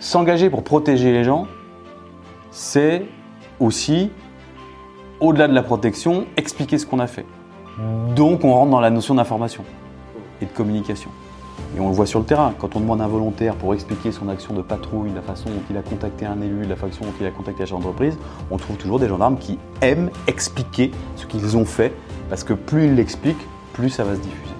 s'engager pour protéger les gens, c'est aussi, au-delà de la protection, expliquer ce qu'on a fait. Donc on rentre dans la notion d'information et de communication. Et on le voit sur le terrain, quand on demande un volontaire pour expliquer son action de patrouille, la façon dont il a contacté un élu, la façon dont il a contacté la d'entreprise, on trouve toujours des gendarmes qui aiment expliquer ce qu'ils ont fait, parce que plus ils l'expliquent, plus ça va se diffuser.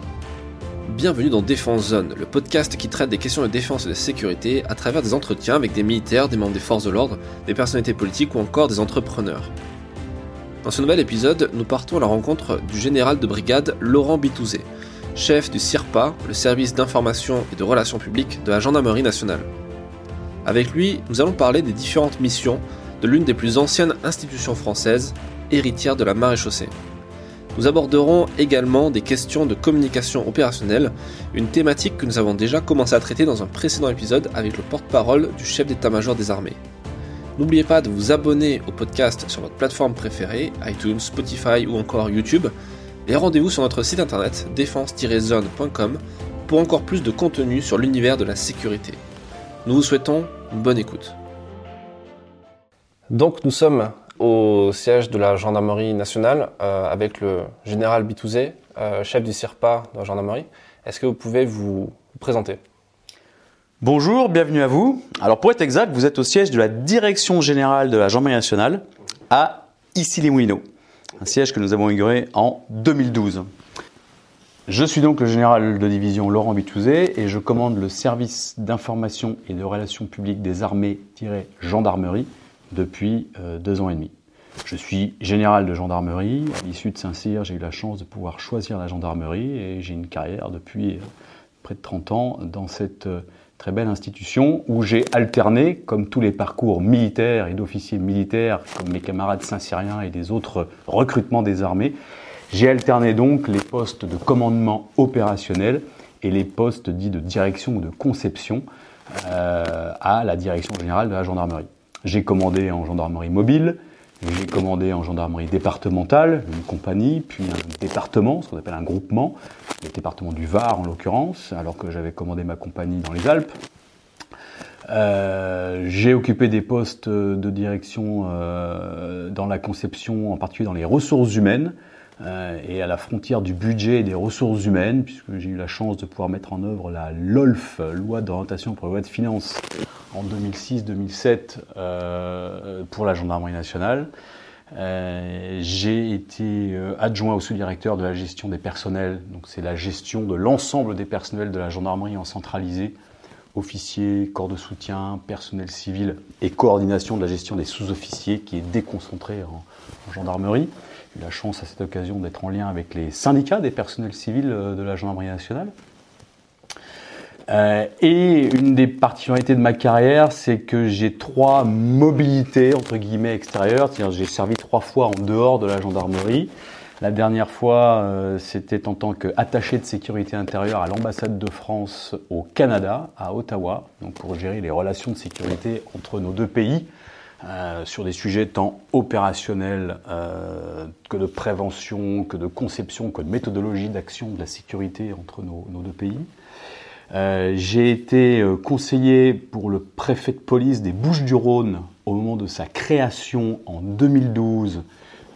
Bienvenue dans Défense Zone, le podcast qui traite des questions de défense et de sécurité à travers des entretiens avec des militaires, des membres des forces de l'ordre, des personnalités politiques ou encore des entrepreneurs. Dans ce nouvel épisode, nous partons à la rencontre du général de brigade Laurent Bitouzé, chef du CIRPA, le service d'information et de relations publiques de la Gendarmerie nationale. Avec lui, nous allons parler des différentes missions de l'une des plus anciennes institutions françaises, héritière de la maréchaussée. Nous aborderons également des questions de communication opérationnelle, une thématique que nous avons déjà commencé à traiter dans un précédent épisode avec le porte-parole du chef d'état-major des armées. N'oubliez pas de vous abonner au podcast sur votre plateforme préférée, iTunes, Spotify ou encore YouTube, et rendez-vous sur notre site internet défense-zone.com pour encore plus de contenu sur l'univers de la sécurité. Nous vous souhaitons une bonne écoute. Donc nous sommes au siège de la gendarmerie nationale euh, avec le général Bitouzé, euh, chef du CIRPA de la gendarmerie. Est-ce que vous pouvez vous, présenter? Bonjour, bienvenue à vous. Alors pour être exact, vous êtes au siège de la direction générale de la gendarmerie nationale à Issy-les-Moulineaux un siège que nous avons inauguré en 2012. Je suis donc le général de division Laurent Bitouzé et je commande le service d'information et de relations publiques des armées-gendarmerie depuis euh, deux ans et demi. Je suis général de gendarmerie. À l'issue de Saint-Cyr, j'ai eu la chance de pouvoir choisir la gendarmerie et j'ai une carrière depuis euh, près de 30 ans dans cette euh, très belle institution où j'ai alterné, comme tous les parcours militaires et d'officiers militaires, comme mes camarades saint-syriens et des autres recrutements des armées, j'ai alterné donc les postes de commandement opérationnel et les postes dits de direction ou de conception à la direction générale de la gendarmerie. J'ai commandé en gendarmerie mobile, j'ai commandé en gendarmerie départementale, une compagnie, puis un département, ce qu'on appelle un groupement, le département du Var en l'occurrence, alors que j'avais commandé ma compagnie dans les Alpes. Euh, j'ai occupé des postes de direction euh, dans la conception, en particulier dans les ressources humaines, et à la frontière du budget et des ressources humaines, puisque j'ai eu la chance de pouvoir mettre en œuvre la LOLF, loi d'orientation pour la loi de finances, en 2006-2007 euh, pour la gendarmerie nationale. Euh, j'ai été euh, adjoint au sous-directeur de la gestion des personnels, donc c'est la gestion de l'ensemble des personnels de la gendarmerie en centralisé, officiers, corps de soutien, personnel civil et coordination de la gestion des sous-officiers qui est déconcentrée en, en gendarmerie. Eu la chance à cette occasion d'être en lien avec les syndicats des personnels civils de la gendarmerie nationale. Euh, et une des particularités de ma carrière, c'est que j'ai trois mobilités entre guillemets extérieures. J'ai servi trois fois en dehors de la gendarmerie. La dernière fois, euh, c'était en tant qu'attaché de sécurité intérieure à l'ambassade de France au Canada, à Ottawa, donc pour gérer les relations de sécurité entre nos deux pays. Euh, sur des sujets tant opérationnels euh, que de prévention, que de conception, que de méthodologie d'action de la sécurité entre nos, deux pays. Euh, j'ai été conseiller pour le préfet de police des Bouches-du-Rhône au moment de sa création en 2012.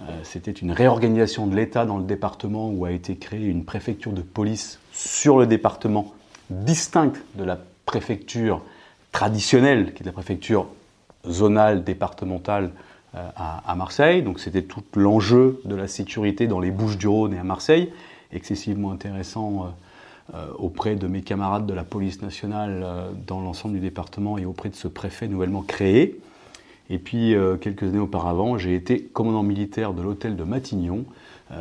Euh, c'était une réorganisation de l'État dans le département où a été créée une préfecture de police sur le département distincte de la préfecture traditionnelle, qui est la préfecture zonale départementale à, Marseille. Donc c'était tout l'enjeu de la sécurité dans les Bouches-du-Rhône et à Marseille, excessivement intéressant euh, auprès de mes camarades de la police nationale euh, dans l'ensemble du département et auprès de ce préfet nouvellement créé. Et puis, euh, quelques années auparavant, j'ai été commandant militaire de l'hôtel de Matignon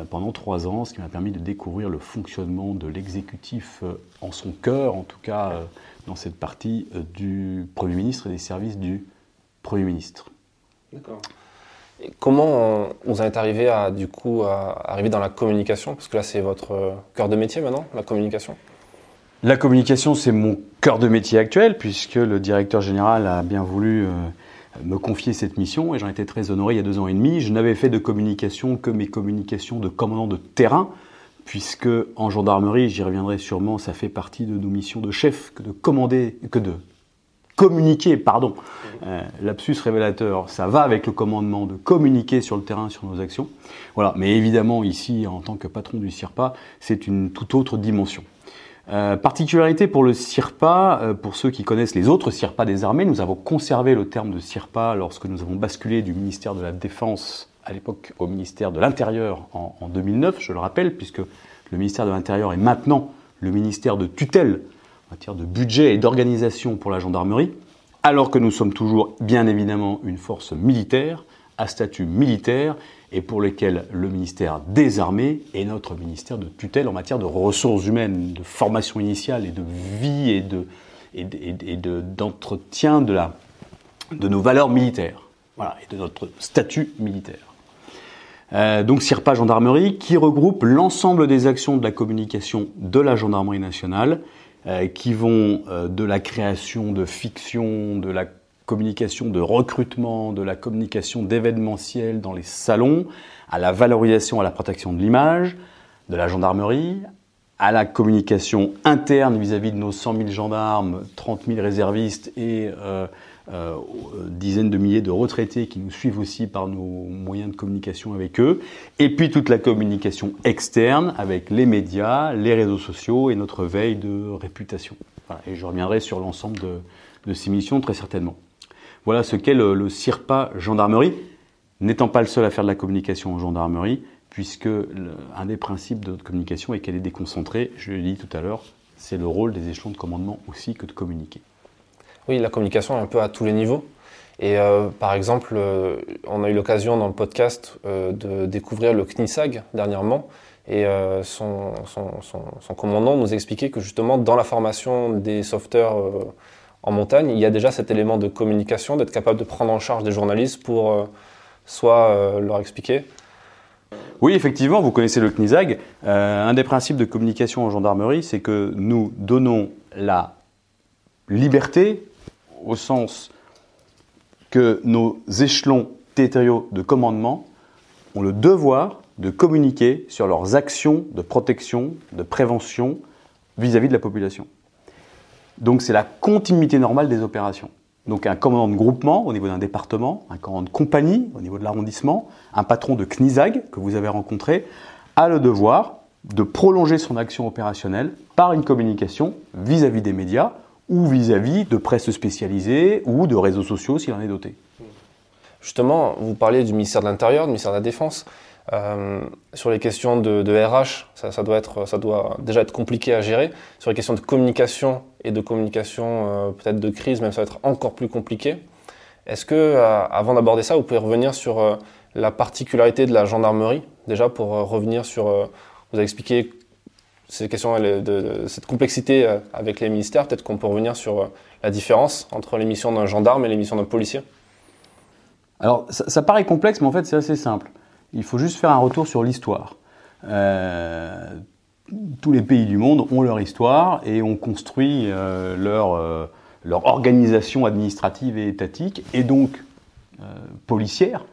pendant trois ans, ce qui m'a permis de découvrir le fonctionnement de l'exécutif en son cœur, en tout cas dans cette partie du Premier ministre et des services du Premier ministre. D'accord. comment vous en êtes arrivé à, du coup, à arriver dans la communication? Parce que là, c'est votre cœur de métier maintenant, la communication La communication, c'est mon cœur de métier actuel, puisque le directeur général a bien voulu euh, me confier cette mission, et j'en étais très honoré il y a deux ans et demi. Je n'avais fait de communication que mes communications de commandant de terrain, puisque en gendarmerie, j'y reviendrai sûrement, ça fait partie de nos missions de chef que de commander, que de communiquer, pardon, euh, lapsus révélateur, ça va avec le commandement de communiquer sur le terrain sur nos actions. Voilà, mais évidemment ici, en tant que patron du CIRPA, c'est une toute autre dimension. Euh, particularité pour le CIRPA, euh, pour ceux qui connaissent les autres CIRPA des armées, nous avons conservé le terme de CIRPA lorsque nous avons basculé du ministère de la Défense à l'époque au ministère de l'Intérieur en, en 2009, je le rappelle, puisque le ministère de l'Intérieur est maintenant le ministère de tutelle en matière de budget et d'organisation pour la gendarmerie, alors que nous sommes toujours bien évidemment une force militaire, à statut militaire, et pour lesquels le ministère des Armées est notre ministère de tutelle en matière de ressources humaines, de formation initiale et de vie et de et d'entretien de, nos valeurs militaires, voilà, et de notre statut militaire. Euh, donc CIRPA Gendarmerie, qui regroupe l'ensemble des actions de la communication de la gendarmerie nationale, qui vont euh, de la création de fiction, de la communication de recrutement, de la communication d'événementiel dans les salons, à la valorisation, à la protection de l'image de la gendarmerie, à la communication interne vis-à-vis de nos 100 000 gendarmes, 30 000 réservistes et euh, euh, dizaines de milliers de retraités qui nous suivent aussi par nos moyens de communication avec eux, et puis toute la communication externe avec les médias, les réseaux sociaux et notre veille de réputation. Et je reviendrai sur l'ensemble de, ces missions très certainement. Voilà ce qu'est le, le CIRPA gendarmerie, n'étant pas le seul à faire de la communication en gendarmerie, puisque un des principes de notre communication est qu'elle est déconcentrée. Je l'ai dit tout à l'heure, c'est le rôle des échelons de commandement aussi que de communiquer. Oui, la communication est un peu à tous les niveaux. Et euh, par exemple, euh, on a eu l'occasion dans le podcast euh, de découvrir le CNISAG dernièrement. Et son, commandant nous expliquait que justement, dans la formation des sauveteurs en montagne, il y a déjà cet élément de communication, d'être capable de prendre en charge des journalistes pour soit leur expliquer. Oui, effectivement, vous connaissez le CNISAG. Un des principes de communication en gendarmerie, c'est que nous donnons la liberté au sens que nos échelons territoriaux de commandement ont le devoir de communiquer sur leurs actions de protection, de prévention vis-à-vis -vis de la population. Donc c'est la continuité normale des opérations. Donc un commandant de groupement au niveau d'un département, un commandant de compagnie au niveau de l'arrondissement, un patron de CNISAG que vous avez rencontré, a le devoir de prolonger son action opérationnelle par une communication vis-à-vis -vis des médias ou vis-à-vis -vis de presse spécialisée ou de réseaux sociaux s'il en est doté. Justement, vous parliez du ministère de l'Intérieur, du ministère de la Défense. Euh, sur les questions de, RH, ça, doit être, ça doit déjà être compliqué à gérer. Sur les questions de communication et de communication euh, peut-être de crise, même ça va être encore plus compliqué. Est-ce que, euh, avant d'aborder ça, vous pouvez revenir sur la particularité de la gendarmerie, déjà pour revenir sur, vous avez expliqué ces questions de, de, cette complexité avec les ministères, peut-être qu'on peut revenir sur la différence entre les missions d'un gendarme et les missions d'un policier. Alors, ça, paraît complexe, mais en fait, c'est assez simple. Il faut juste faire un retour sur l'histoire. Euh, tous les pays du monde ont leur histoire et ont construit euh, leur, euh, organisation administrative et étatique, et donc euh, policière,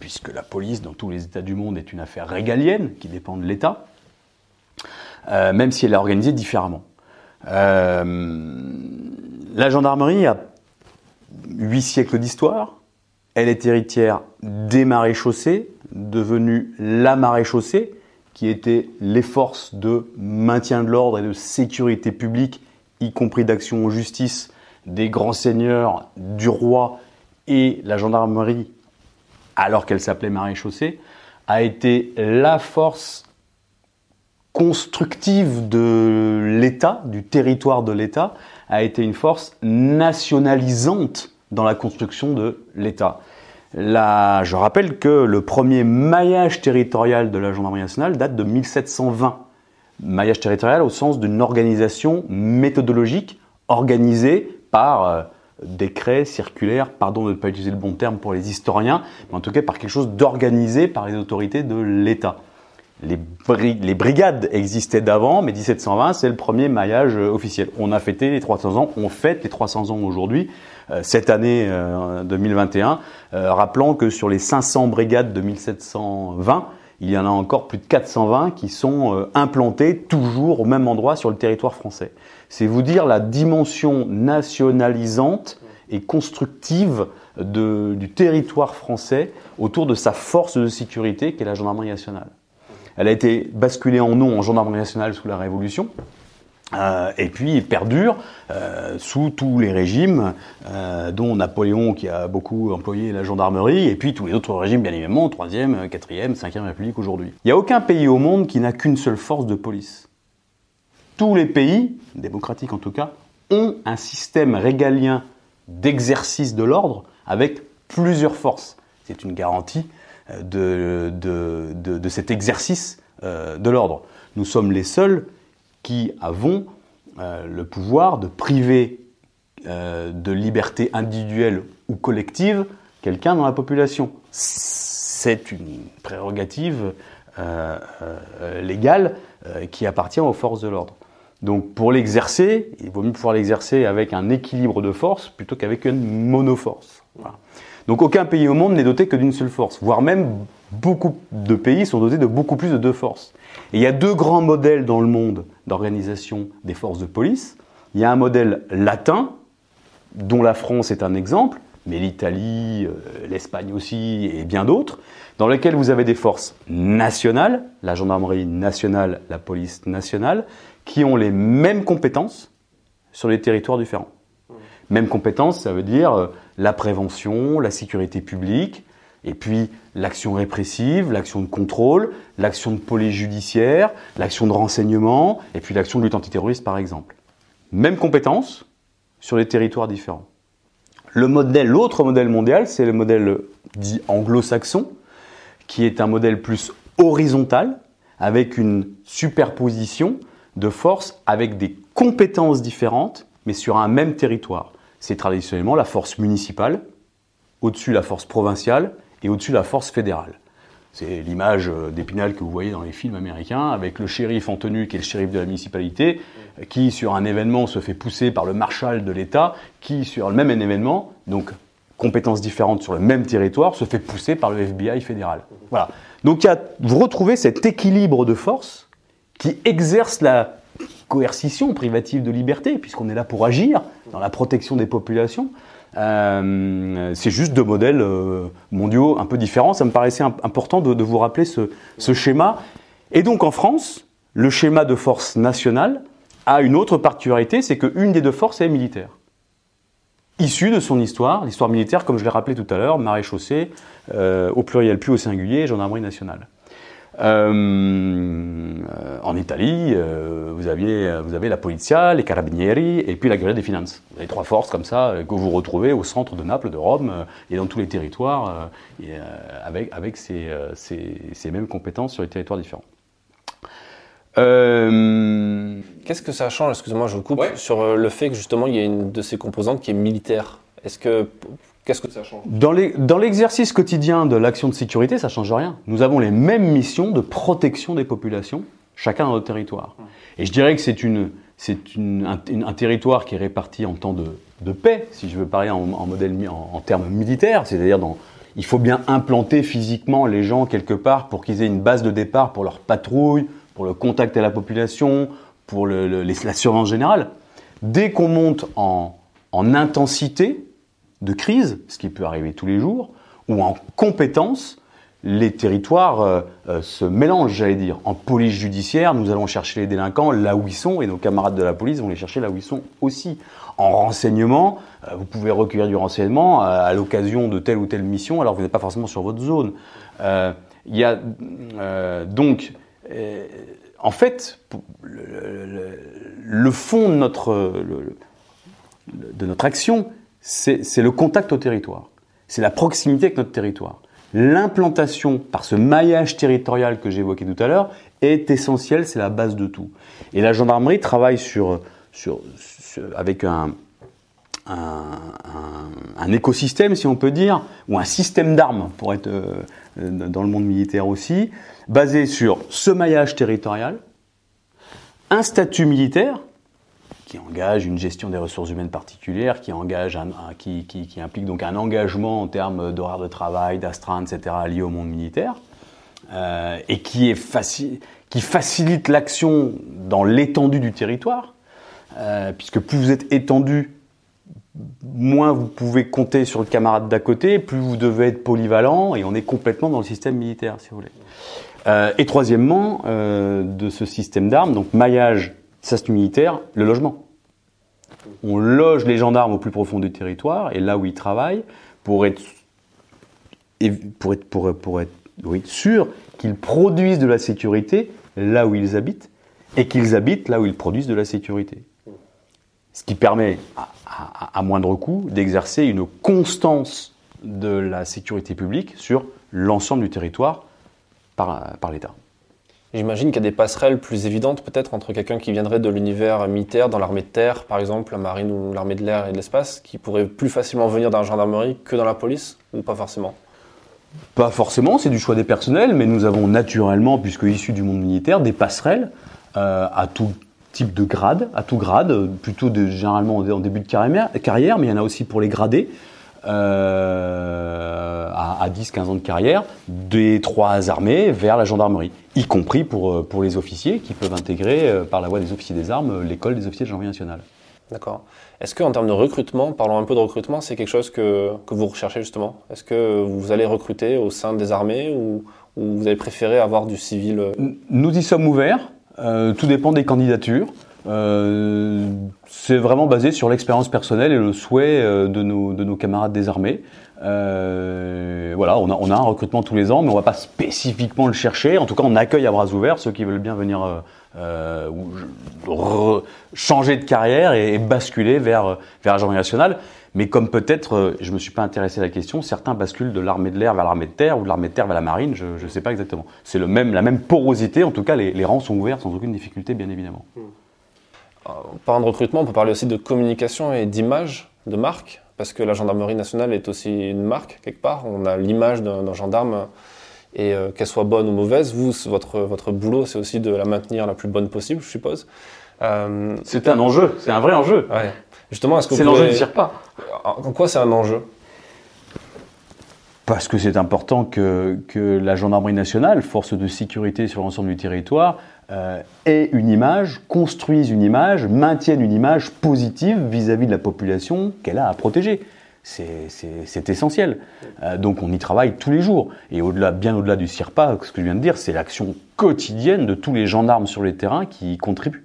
puisque la police dans tous les États du monde est une affaire régalienne qui dépend de l'État, euh, même si elle est organisée différemment. Euh, la gendarmerie a huit siècles d'histoire, elle est héritière des maréchaussées, devenue la maréchaussée, qui étaient les forces de maintien de l'ordre et de sécurité publique, y compris d'action en justice, des grands seigneurs, du roi et la gendarmerie, alors qu'elle s'appelait maréchaussée, a été la force constructive de l'État, du territoire de l'État, a été une force nationalisante dans la construction de l'État. Là, je rappelle que le premier maillage territorial de la gendarmerie nationale date de 1720. Maillage territorial au sens d'une organisation méthodologique organisée par euh, décret, circulaire, pardon de ne pas utiliser le bon terme pour les historiens, mais en tout cas par quelque chose d'organisé par les autorités de l'État. Les, bri les, brigades existaient d'avant, mais 1720, c'est le premier maillage euh, officiel. On a fêté les 300 ans, on fête les 300 ans aujourd'hui. Euh, cette année euh, 2021, euh, rappelant que sur les 500 brigades de 1720, il y en a encore plus de 420 qui sont euh, implantés toujours au même endroit sur le territoire français. C'est vous dire la dimension nationalisante et constructive du territoire français autour de sa force de sécurité qu'est la gendarmerie nationale. Elle a été basculée en nom en gendarmerie nationale sous la Révolution. Euh, et puis perdure euh, sous tous les régimes, euh, dont Napoléon qui a beaucoup employé la gendarmerie, et puis tous les autres régimes bien évidemment, 3e, 4e, 5e République aujourd'hui. Il n'y a aucun pays au monde qui n'a qu'une seule force de police. Tous les pays, démocratiques en tout cas, ont un système régalien d'exercice de l'ordre avec plusieurs forces. C'est une garantie de, de, de, cet exercice de l'ordre. Nous sommes les seuls qui avons euh, le pouvoir de priver euh, de liberté individuelle ou collective quelqu'un dans la population. C'est une prérogative euh, légale qui appartient aux forces de l'ordre. Donc pour l'exercer, il vaut mieux pouvoir l'exercer avec un équilibre de force plutôt qu'avec une monoforce. Donc aucun pays au monde n'est doté que d'une seule force, voire même beaucoup de pays sont dotés de beaucoup plus de deux forces. Et il y a deux grands modèles dans le monde d'organisation des forces de police. Il y a un modèle latin, dont la France est un exemple, mais l'Italie, euh, l'Espagne aussi, et bien d'autres, dans lesquels vous avez des forces nationales, la gendarmerie nationale, la police nationale, qui ont les mêmes compétences sur les territoires différents. Mêmes compétences, ça veut dire euh, la prévention, la sécurité publique, et puis l'action répressive, l'action de contrôle, l'action de police judiciaire, l'action de renseignement, et puis l'action de lutte antiterroriste par exemple. Même compétence sur les territoires différents. Le modèle, l'autre modèle mondial, c'est le modèle dit anglo-saxon, qui est un modèle plus horizontal, avec une superposition de forces avec des compétences différentes, mais sur un même territoire. C'est traditionnellement la force municipale, au-dessus la force provinciale et au-dessus la force fédérale. C'est l'image euh, d'Épinal que vous voyez dans les films américains, avec le shérif en tenue qui est le shérif de la municipalité, qui sur un événement se fait pousser par le marshal de l'État, qui sur le même événement, donc compétences différentes sur le même territoire, se fait pousser par le FBI fédéral. Voilà. Donc y a, vous retrouvez cet équilibre de force qui exerce la coercition privative de liberté, puisqu'on est là pour agir dans la protection des populations, euh, c'est juste deux modèles euh, mondiaux un peu différents. Ça me paraissait important de, vous rappeler ce, schéma. Et donc en France, le schéma de force nationale a une autre particularité, c'est qu'une des deux forces est militaire. Issue de son histoire, l'histoire militaire, comme je l'ai rappelé tout à l'heure, maréchaussée, euh, au pluriel puis au singulier, gendarmerie nationale. Euh, en Italie, euh, vous, aviez, vous avez la Polizia, les Carabinieri et puis la Guerre des Finances. Vous avez trois forces comme ça que vous retrouvez au centre de Naples, de Rome et dans tous les territoires avec, avec ces, ces, mêmes compétences sur les territoires différents. Qu'est-ce que ça change, excusez-moi, je vous coupe, sur le fait que justement il y a une de ces composantes qui est militaire Est-ce que Qu'est-ce que ça change Dans l'exercice quotidien de l'action de sécurité, ça ne change rien. Nous avons les mêmes missions de protection des populations, chacun dans notre territoire. Et je dirais que c'est un, territoire qui est réparti en temps de, paix, si je veux parler en, termes militaires, c'est-à-dire dans il faut bien implanter physiquement les gens quelque part pour qu'ils aient une base de départ pour leur patrouille, pour le contact à la population, pour la surveillance générale. Dès qu'on monte en intensité, de crise, ce qui peut arriver tous les jours, ou en compétence, les territoires euh, euh, se mélangent, j'allais dire. En police judiciaire, nous allons chercher les délinquants là où ils sont, et nos camarades de la police vont les chercher là où ils sont aussi. En renseignement, euh, vous pouvez recueillir du renseignement à, l'occasion de telle ou telle mission, alors vous n'êtes pas forcément sur votre zone. Il y a donc, en fait, le, fond de notre action, c'est le contact au territoire. C'est la proximité avec notre territoire. L'implantation par ce maillage territorial que j'évoquais tout à l'heure est essentielle, c'est la base de tout. Et la gendarmerie travaille sur, avec un, un, écosystème, si on peut dire, ou un système d'armes, pour être euh, dans le monde militaire aussi, basé sur ce maillage territorial, un statut militaire, qui engage une gestion des ressources humaines particulières, qui, engage qui, implique donc un engagement en termes d'horaire de travail, d'astreinte, etc., lié au monde militaire, et qui, facilite l'action dans l'étendue du territoire, puisque plus vous êtes étendu, moins vous pouvez compter sur le camarade d'à côté, plus vous devez être polyvalent, et on est complètement dans le système militaire, si vous voulez. Euh, et troisièmement, euh, de ce système d'armes, donc maillage, ça c'est militaire, le logement. On loge les gendarmes au plus profond du territoire, et là où ils travaillent, pour être, pour être, sûr qu'ils produisent de la sécurité là où ils habitent, et qu'ils habitent là où ils produisent de la sécurité. Ce qui permet, à, moindre coût, d'exercer une constance de la sécurité publique sur l'ensemble du territoire par l'État. J'imagine qu'il y a des passerelles plus évidentes peut-être entre quelqu'un qui viendrait de l'univers militaire, dans l'armée de terre par exemple, la marine ou l'armée de l'air et de l'espace, qui pourrait plus facilement venir dans la gendarmerie que dans la police, ou pas forcément? Pas forcément, c'est du choix des personnels, mais nous avons naturellement, puisque issus du monde militaire, des passerelles euh, à tout type de grade, à tout grade, plutôt de, généralement en début de carrière, mais il y en a aussi pour les gradés, euh, à, 10-15 ans de carrière, des trois armées vers la gendarmerie, y compris pour, euh, pour les officiers qui peuvent intégrer euh, par la voie des officiers des armes l'école des officiers de gendarmerie nationale. D'accord. Est-ce qu'en termes de recrutement, parlons un peu de recrutement, c'est quelque chose que, que vous recherchez justement? Est-ce que vous allez recruter au sein des armées ou, ou vous avez préféré avoir du civil Nous y sommes ouverts. Euh, tout dépend des candidatures. Euh, c'est vraiment basé sur l'expérience personnelle et le souhait euh, de, nos, de nos camarades des armées. Euh, voilà, on a, un recrutement tous les ans, mais on va pas spécifiquement le chercher. En tout cas, on accueille à bras ouverts ceux qui veulent bien venir changer de carrière et, basculer vers, vers la nationale. Mais comme peut-être, je me suis pas intéressé à la question, certains basculent de l'armée de l'air vers l'armée de terre ou de l'armée de terre vers la marine, je ne sais pas exactement. C'est le même, la même porosité, en tout cas les, rangs sont ouverts sans aucune difficulté, bien évidemment. Hmm. En parlant de recrutement, on peut parler aussi de communication et d'image, de marque, parce que la gendarmerie nationale est aussi une marque quelque part. On a l'image d'un gendarme et euh, qu'elle soit bonne ou mauvaise, vous, votre, votre boulot, c'est aussi de la maintenir la plus bonne possible, je suppose. Euh, c'est un enjeu, c'est un vrai enjeu. Ouais. Justement, est-ce que c'est l'enjeu ne pas En quoi c'est un enjeu? Parce que c'est important que, que, la gendarmerie nationale, force de sécurité sur l'ensemble du territoire, euh, une image, construise une image, maintienne une image positive vis-à-vis de la population qu'elle a à protéger. C'est essentiel. Euh, donc on y travaille tous les jours. Et au-delà, bien au-delà du CIRPA, ce que je viens de dire, c'est l'action quotidienne de tous les gendarmes sur les terrains qui y contribuent.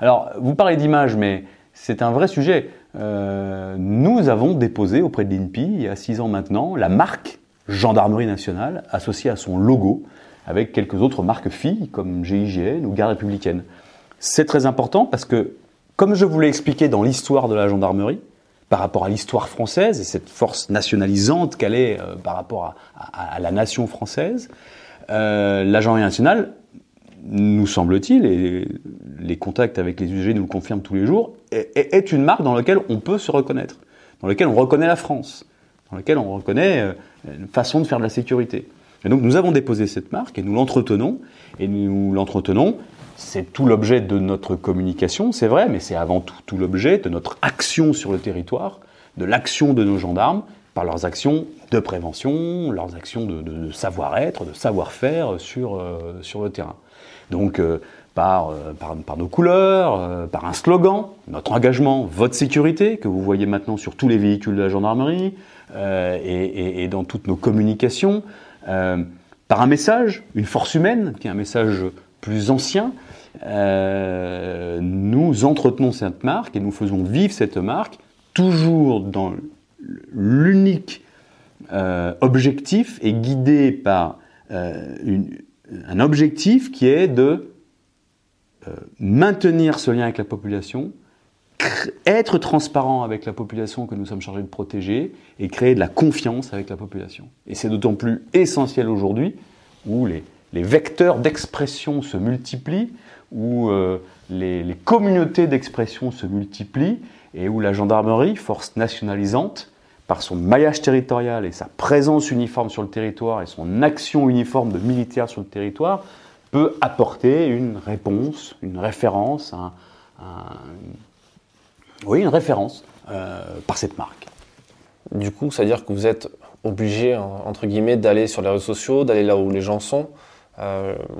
Alors, vous parlez d'image, mais c'est un vrai sujet. Euh, nous avons déposé auprès de l'INPI, il y a six ans maintenant, la marque Gendarmerie nationale associée à son logo, avec quelques autres marques filles comme GIGN ou Garde républicaine. C'est très important parce que, comme je vous l'ai expliqué dans l'histoire de la gendarmerie, par rapport à l'histoire française et cette force nationalisante qu'elle est euh, par rapport à, la nation française, euh, la gendarmerie nationale nous semble-t-il, et les contacts avec les usagers nous le confirment tous les jours, est, une marque dans laquelle on peut se reconnaître, dans laquelle on reconnaît la France, dans laquelle on reconnaît euh, une façon de faire de la sécurité. Et donc nous avons déposé cette marque et nous l'entretenons, et nous l'entretenons, c'est tout l'objet de notre communication, c'est vrai, mais c'est avant tout tout l'objet de notre action sur le territoire, de l'action de nos gendarmes, par leurs actions de prévention, leurs actions de, savoir-être, de savoir-faire sur, euh, sur le terrain. Donc euh, par, euh, par, par, nos couleurs, par un slogan, notre engagement, votre sécurité, que vous voyez maintenant sur tous les véhicules de la gendarmerie et, dans toutes nos communications, par un message, une force humaine, qui est un message plus ancien, nous entretenons cette marque et nous faisons vivre cette marque toujours dans l'unique objectif et guidé par un objectif qui est de euh, maintenir ce lien avec la population, être transparent avec la population que nous sommes chargés de protéger et créer de la confiance avec la population. Et c'est d'autant plus essentiel aujourd'hui où les, vecteurs d'expression se multiplient, où euh, les, communautés d'expression se multiplient et où la gendarmerie, force nationalisante, par son maillage territorial et sa présence uniforme sur le territoire et son action uniforme de militaire sur le territoire, peut apporter une réponse, une référence, oui, une référence euh, par cette marque. Du coup, c'est-à-dire que vous êtes obligé, entre guillemets, d'aller sur les réseaux sociaux, d'aller là où les gens sont,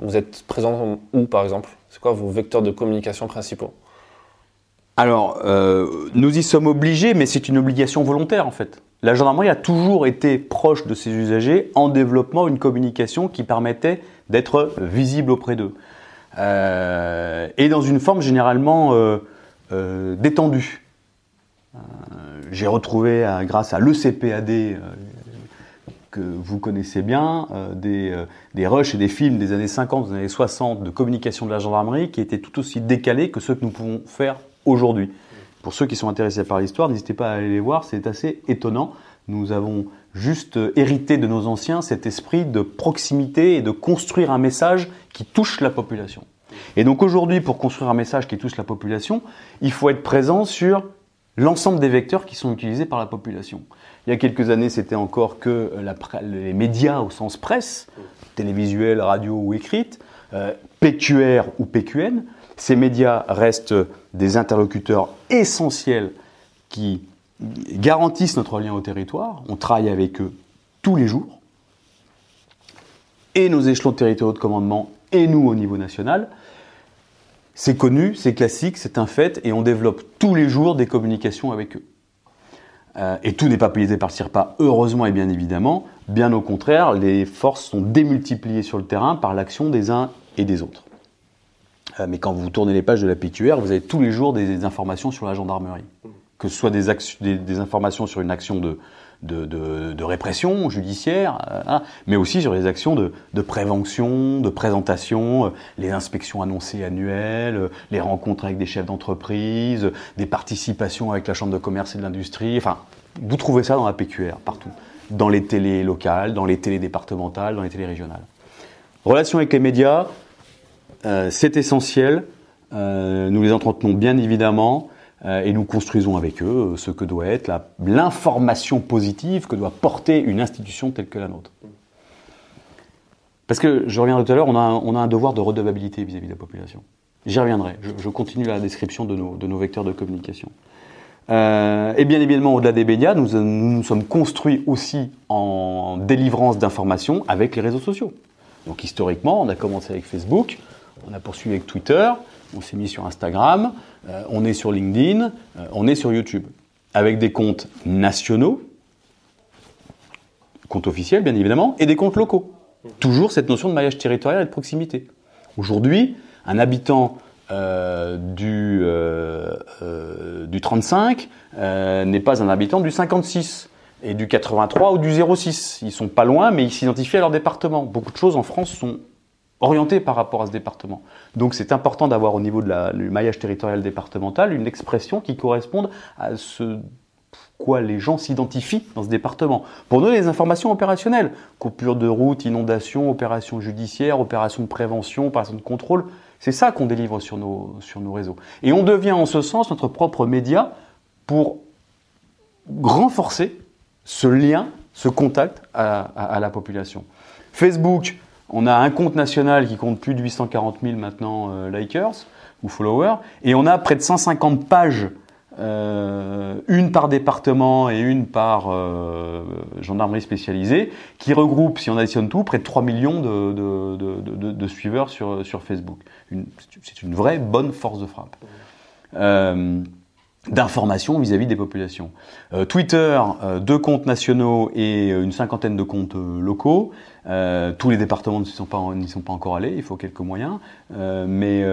vous êtes présent où, par exemple? C'est quoi vos vecteurs de communication principaux? Alors, nous y sommes obligés, mais c'est une obligation volontaire en fait. La gendarmerie a toujours été proche de ses usagers en développant une communication qui permettait d'être visible auprès d'eux. Euh, et dans une forme généralement euh, euh, détendue. J'ai retrouvé, grâce à l'ECPAD, que vous connaissez bien, des, des rushs et des films des années 50, des années 60 de communication de la gendarmerie qui étaient tout aussi décalés que ceux que nous pouvons faire aujourd'hui. Pour ceux qui sont intéressés par l'histoire, n'hésitez pas à aller les voir, c'est assez étonnant. Nous avons juste hérité de nos anciens cet esprit de proximité et de construire un message qui touche la population. Et donc aujourd'hui, pour construire un message qui touche la population, il faut être présent sur l'ensemble des vecteurs qui sont utilisés par la population. Il y a quelques années, c'était encore que les médias au sens presse, télévisuel, radio ou écrite, euh, PQR ou PQN. Ces médias restent des interlocuteurs essentiels qui garantissent notre lien au territoire. On travaille avec eux tous les jours. Et nos échelons territoriaux de commandement et nous au niveau national. C'est connu, c'est classique, c'est un fait, et on développe tous les jours des communications avec eux. Euh, et tout n'est pas piloté par pas, heureusement et bien évidemment. Bien au contraire, les forces sont démultipliées sur le terrain par l'action des uns et des autres. Euh, mais quand vous tournez les pages de la PQR, vous avez tous les jours des, informations sur la gendarmerie. Que ce soit des, informations sur une action de, de, répression judiciaire, euh, hein, mais aussi sur les actions de, prévention, de présentation, euh, les inspections annoncées annuelles, les rencontres avec des chefs d'entreprise, des participations avec la Chambre de commerce et de l'industrie. Enfin, vous trouvez ça dans la PQR, partout. Dans les télés locales, dans les télés départementales, dans les télés régionales. Relation avec les médias, euh, c'est essentiel. Euh, nous les entretenons bien évidemment euh, et nous construisons avec eux ce que doit être l'information positive que doit porter une institution telle que la nôtre. Parce que, je reviens tout à l'heure, on, a un devoir de redevabilité vis-à-vis de la population. J'y reviendrai. Je, continue la description de nos, vecteurs de communication. et bien évidemment, au-delà des médias, nous, nous sommes construits aussi en délivrance d'informations avec les réseaux sociaux. Donc historiquement, on a commencé avec Facebook, on a poursuivi avec Twitter, on s'est mis sur Instagram, euh, on est sur LinkedIn, euh, on est sur YouTube. Avec des comptes nationaux, comptes officiels bien évidemment, et des comptes locaux. Toujours cette notion de maillage territorial et de proximité. Aujourd'hui, un habitant euh, du, du 35 n'est pas un habitant du 56 et du 83 ou du 06. Ils sont pas loin, mais ils s'identifient à leur département. Beaucoup de choses en France sont orienté par rapport à ce département. Donc c'est important d'avoir au niveau du maillage territorial départemental une expression qui corresponde à ce quoi les gens s'identifient dans ce département. Pour donner des informations opérationnelles, coupure de route, inondation, opération judiciaire, opération de prévention, opération de contrôle, c'est ça qu'on délivre sur nos, sur nos réseaux. Et on devient en ce sens notre propre média pour renforcer ce lien, ce contact à la population. Facebook, on a un compte national qui compte plus de 840 000 maintenant euh, likers ou followers, et on a près de 150 pages, euh, une par département et une par euh, gendarmerie spécialisée, qui regroupent, si on additionne tout, près de 3 millions de, suiveurs sur, sur Facebook. C'est une vraie bonne force de frappe d'information vis-à-vis des populations. Twitter, deux comptes nationaux et une cinquantaine de comptes locaux. Tous les départements n'y sont, pas, encore allés, il faut quelques moyens, mais,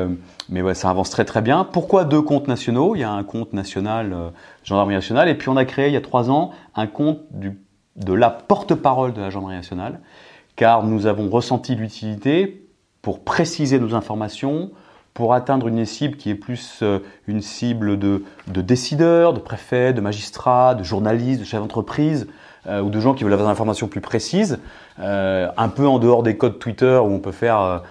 mais ouais, ça avance très très bien. Pourquoi deux comptes nationaux? Il y a un compte national, gendarmerie nationale, et puis on a créé il y a trois ans un compte de la porte-parole de la gendarmerie nationale, car nous avons ressenti l'utilité pour préciser nos informations, pour atteindre une cible qui est plus euh, une cible de, décideurs, de préfets, de magistrats, de journalistes, de chefs d'entreprise, euh, ou de gens qui veulent avoir des informations plus précises, euh, un peu en dehors des codes Twitter où on peut faire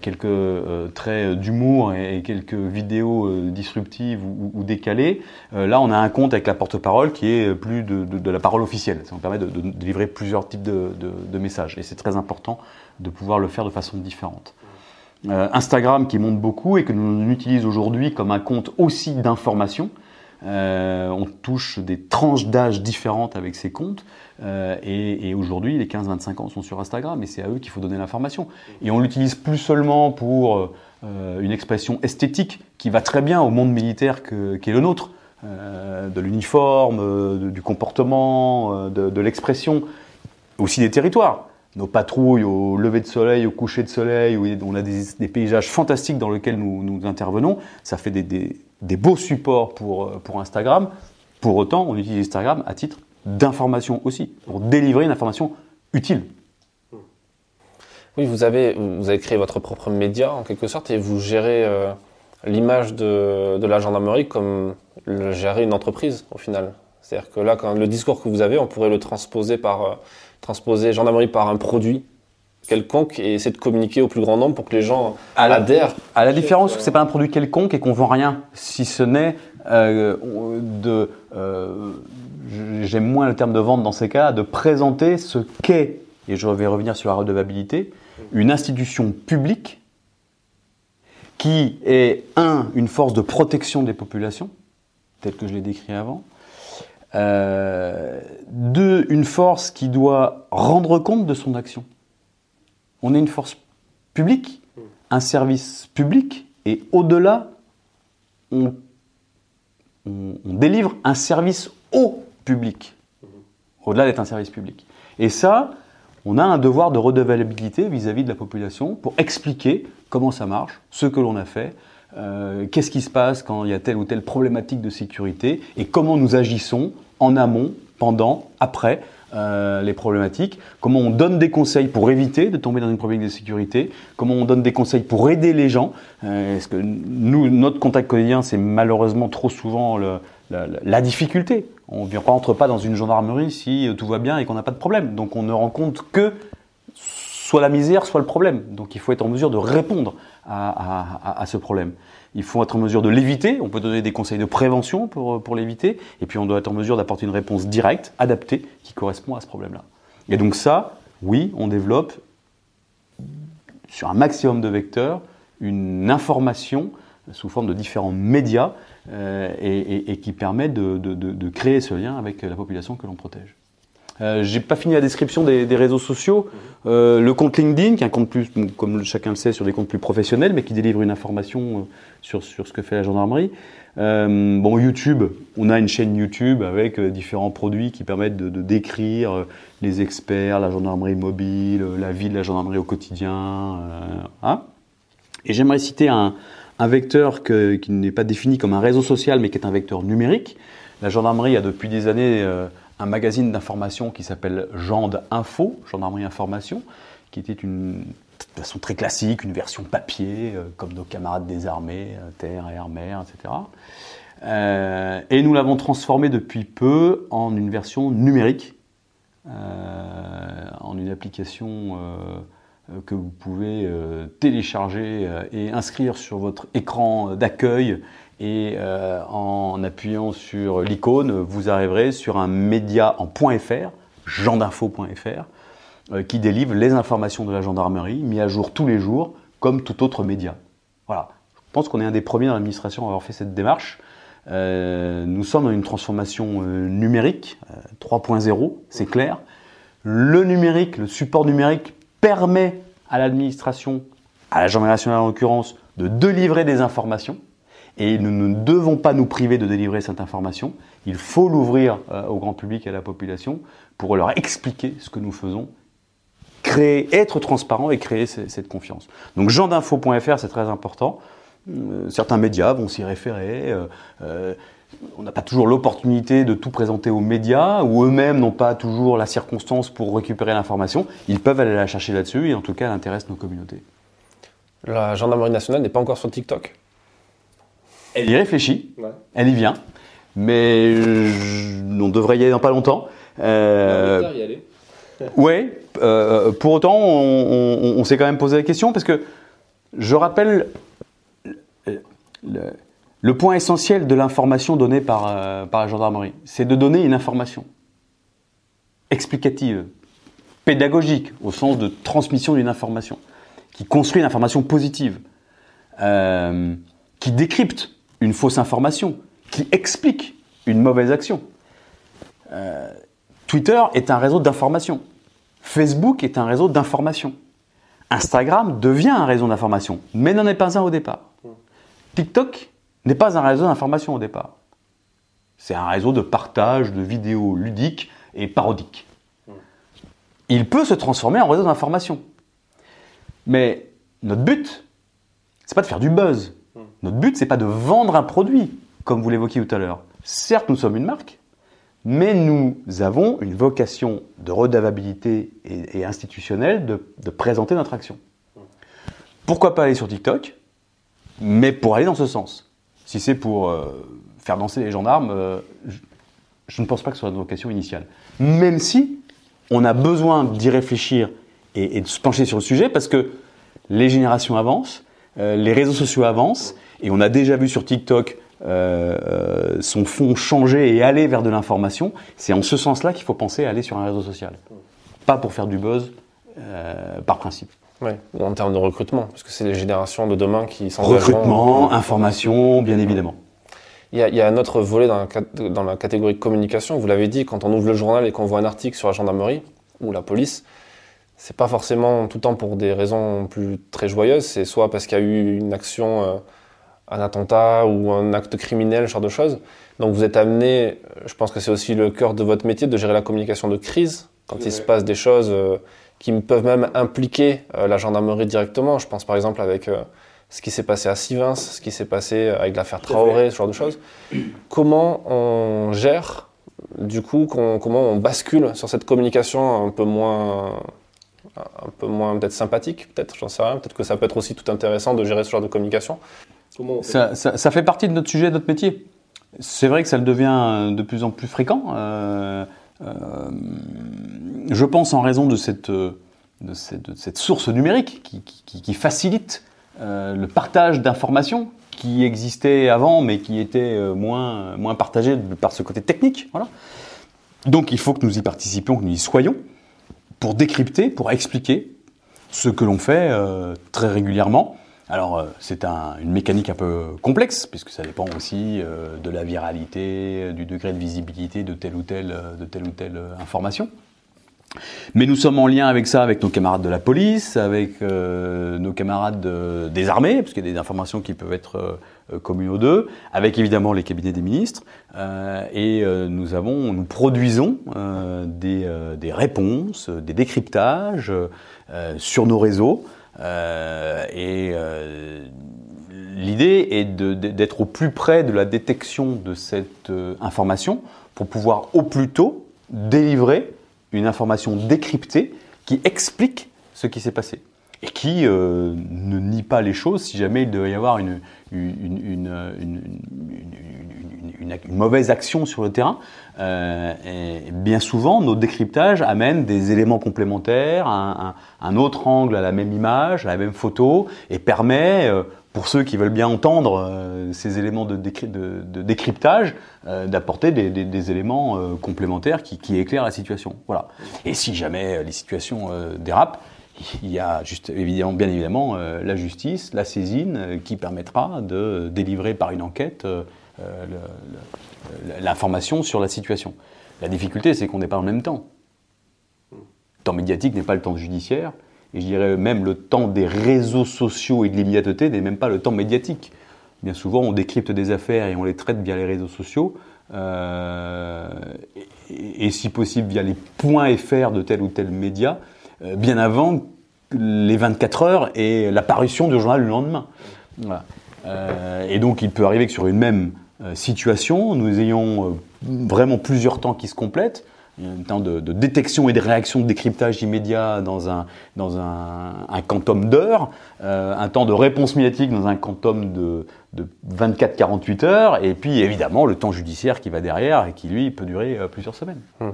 quelques traits d'humour et, quelques vidéos disruptives ou, décalées. là, on a un compte avec la porte-parole qui est plus de, la parole officielle. Ça nous permet de, de livrer plusieurs types de messages. Et c'est très important de pouvoir le faire de façon différente. Euh, Instagram qui monte beaucoup et que nous utilisons aujourd'hui comme un compte aussi d'information. On touche des tranches d'âge différentes avec ces comptes. et, et aujourd'hui, les 15-25 ans sont sur Instagram et c'est à eux qu'il faut donner l'information. Et on l'utilise plus seulement pour une expression esthétique qui va très bien au monde militaire qui est le nôtre. Euh, de l'uniforme, euh, du comportement, euh, de, l'expression, aussi des territoires. Nos patrouilles au lever de soleil, au coucher de soleil, où on a des, paysages fantastiques dans lesquels nous, intervenons. Ça fait des, beaux supports pour, pour Instagram. Pour autant, on utilise Instagram à titre d'information aussi, pour délivrer une information utile. Oui, vous avez, créé votre propre média en quelque sorte et vous gérez l'image de, la gendarmerie comme gérer une entreprise au final. C'est-à-dire que là, quand le discours que vous avez, on pourrait le transposer par euh, transposer gendarmerie par un produit quelconque et essayer de communiquer au plus grand nombre pour que les gens adhèrent. À la différence que c'est pas un produit quelconque et qu'on vend rien, si ce n'est euh, de, euh, j'aime moins le terme de vente dans ces cas, de présenter ce qu'est, et je vais revenir sur la redevabilité, une institution publique qui est un une force de protection des populations tel que je l'ai décrit avant. Euh, une force qui doit rendre compte de son action. On est une force publique, un service public, et au-delà, on, délivre un service au public, au-delà d'être un service public. Et ça, on a un devoir de redevabilité vis-à-vis de la population pour expliquer comment ça marche, ce que l'on a fait, euh, qu'est-ce qui se passe quand il y a telle ou telle problématique de sécurité et comment nous agissons en amont, pendant, après euh, les problématiques, comment on donne des conseils pour éviter de tomber dans une problématique de sécurité, comment on donne des conseils pour aider les gens. Euh, que nous, notre contact quotidien, c'est malheureusement trop souvent la, difficulté. On ne rentre pas dans une gendarmerie si tout va bien et qu'on n'a pas de problème. Donc on ne rencontre que soit la misère, soit le problème. Donc il faut être en mesure de répondre à, ce problème. Il faut être en mesure de l'éviter. On peut donner des conseils de prévention pour, l'éviter. Et puis on doit être en mesure d'apporter une réponse directe, adaptée, qui correspond à ce problème-là. Et donc ça, oui, on développe sur un maximum de vecteurs une information sous forme de différents médias euh, et, qui permet de créer ce lien avec la population que l'on protège. Euh, j'ai pas fini la description des, des réseaux sociaux. Euh, le compte LinkedIn, qui est un compte plus, comme chacun le sait, sur des comptes plus professionnels, mais qui délivre une information euh, sur, sur ce que fait la gendarmerie. Euh, bon, YouTube, on a une chaîne YouTube avec différents produits qui permettent de, de décrire les experts, la gendarmerie mobile, la vie de la gendarmerie au quotidien. Hein. Et j'aimerais citer un, un vecteur que, qui n'est pas défini comme un réseau social, mais qui est un vecteur numérique. La gendarmerie a depuis des années un magazine d'information qui s'appelle Gende Info, Gendarmerie Information, qui était une de façon très classique, une version papier, euh, comme nos camarades des armées, euh, terre, air, mer, etc. Euh, et nous l'avons transformé depuis peu en une version numérique, en une application que vous pouvez télécharger et inscrire sur votre écran d'accueil et euh, en appuyant sur l'icône, vous arriverez sur un média en .fr, gendinfo.fr, euh, qui délivre les informations de la gendarmerie, mis à jour tous les jours, comme tout autre média. Voilà. Je pense qu'on est un des premiers dans l'administration à avoir fait cette démarche. Euh, nous sommes dans une transformation numérique 3.0, c'est clair. Le numérique, le support numérique permet à l'administration, à la gendarmerie nationale en l'occurrence, de délivrer des informations et nous ne devons pas nous priver de délivrer cette information. Il faut l'ouvrir euh, au grand public et à la population pour leur expliquer ce que nous faisons, créer, être transparent et créer cette confiance. Donc gendinfo.fr, c'est très important. Euh, certains médias vont s'y référer. Euh, on n'a pas toujours l'opportunité de tout présenter aux médias, ou eux-mêmes n'ont pas toujours la circonstance pour récupérer l'information. Ils peuvent aller la chercher là-dessus, et en tout cas, elle intéresse nos communautés. La gendarmerie nationale n'est pas encore sur TikTok? Elle y réfléchit, elle y vient, mais on devrait y aller dans pas longtemps. Euh, y aller. Oui, euh, pour autant, on, s'est quand même posé la question parce que je rappelle le, point essentiel de l'information donnée par, euh, par la gendarmerie, c'est de donner une information explicative, pédagogique, au sens de transmission d'une information, qui construit une information positive, qui décrypte une fausse information, qui explique une mauvaise action. Euh, Twitter est un réseau d'information. Facebook est un réseau d'information. Instagram devient un réseau d'information, mais n'en est pas un au départ. TikTok n'est pas un réseau d'information au départ. C'est un réseau de partage de vidéos ludiques et parodiques. Il peut se transformer en réseau d'information. Mais notre but, c'est pas de faire du buzz. Notre but, c'est pas de vendre un produit, comme vous l'évoquiez tout à l'heure. Certes, nous sommes une marque, mais nous avons une vocation de redavabilité et, institutionnelle de, présenter notre action. Pourquoi pas aller sur TikTok, mais pour aller dans ce sens. Si c'est pour euh, faire danser les gendarmes, euh, je, ne pense pas que ce soit notre vocation initiale. Même si on a besoin d'y réfléchir et, de se pencher sur le sujet, parce que les générations avancent, les réseaux sociaux avancent, et on a déjà vu sur TikTok euh, son fond changer et aller vers de l'information, c'est en ce sens-là qu'il faut penser à aller sur un réseau social. Pas pour faire du buzz, euh, par principe. Oui, ou en termes de recrutement, parce que c'est les générations de demain qui sont Recrutement, information, bien évidemment. Il y, a, un autre volet dans la, dans la catégorie communication. Vous l'avez dit, quand on ouvre le journal et qu'on voit un article sur la gendarmerie ou la police, c'est pas forcément tout le temps pour des raisons plus très joyeuses. C'est soit parce qu'il y a eu une action euh, un attentat ou un acte criminel, ce genre de choses. Donc vous êtes amené, je pense que c'est aussi le cœur de votre métier, de gérer la communication de crise, quand il se passe des choses euh, qui peuvent même impliquer euh, la gendarmerie directement. Je pense par exemple avec ce qui s'est passé à Sivins, ce qui s'est passé avec l'affaire Traoré, ce genre de choses. Comment on gère, du coup, comment on bascule sur cette communication un peu moins un peu moins peut-être sympathique, peut-être, j'en sais rien. Peut-être que ça peut être aussi tout intéressant de gérer ce genre de communication ça, ça, fait partie de notre sujet, de notre métier. C'est vrai que ça le devient de plus en plus fréquent. Euh, euh, je pense en raison de cette, de cette, source numérique qui, qui, qui facilite euh, le partage d'informations qui existait avant mais qui était moins, moins partagé par ce côté technique. Voilà. Donc il faut que nous y participions, que nous y soyons pour décrypter, pour expliquer ce que l'on fait très régulièrement alors, euh, c'est une mécanique un peu complexe, puisque ça dépend aussi euh, de la viralité, du degré de visibilité euh, de telle, ou telle information. Mais nous sommes en lien avec ça, avec nos camarades de la police, avec nos camarades des armées, parce qu'il y a des informations qui peuvent être communes aux deux, avec évidemment les cabinets des ministres, et nous avons, nous produisons des, réponses, des décryptages sur nos réseaux euh, et euh, l'idée est d'être au plus près de la détection de cette euh, information pour pouvoir au plus tôt délivrer une information décryptée qui explique ce qui s'est passé et qui ne nie pas les choses si jamais il devait y avoir une, une, mauvaise action sur le terrain. Euh, et bien souvent, nos décryptages amènent des éléments complémentaires, un, un, autre angle à la même image, à la même photo, et permet, euh, pour ceux qui veulent bien entendre euh, ces éléments de, décryptage, euh, d'apporter des, éléments complémentaires qui, éclairent la situation. Voilà. Et si jamais les situations dérapent, il y a évidemment, bien évidemment la justice, la saisine, qui permettra de délivrer par une enquête l'information sur la situation. La difficulté, c'est qu'on n'est pas en même temps. Le temps médiatique n'est pas le temps judiciaire, et je dirais même le temps des réseaux sociaux et de l'immédiateté n'est même pas le temps médiatique. Bien souvent, on décrypte des affaires et on les traite via les réseaux sociaux, euh, et, si possible via les points FR de tel ou tel média, euh, bien avant les 24 heures et l'apparition du journal le lendemain. Euh, et donc, il peut arriver que sur une même situation, nous ayons vraiment plusieurs temps qui se complètent. Un temps de, détection et de réaction de décryptage immédiat dans un, dans un, un quantum d'heures, euh, un temps de réponse médiatique dans un quantum de, de 24-48 heures, et puis évidemment le temps judiciaire qui va derrière et qui lui peut durer plusieurs semaines. Hmm.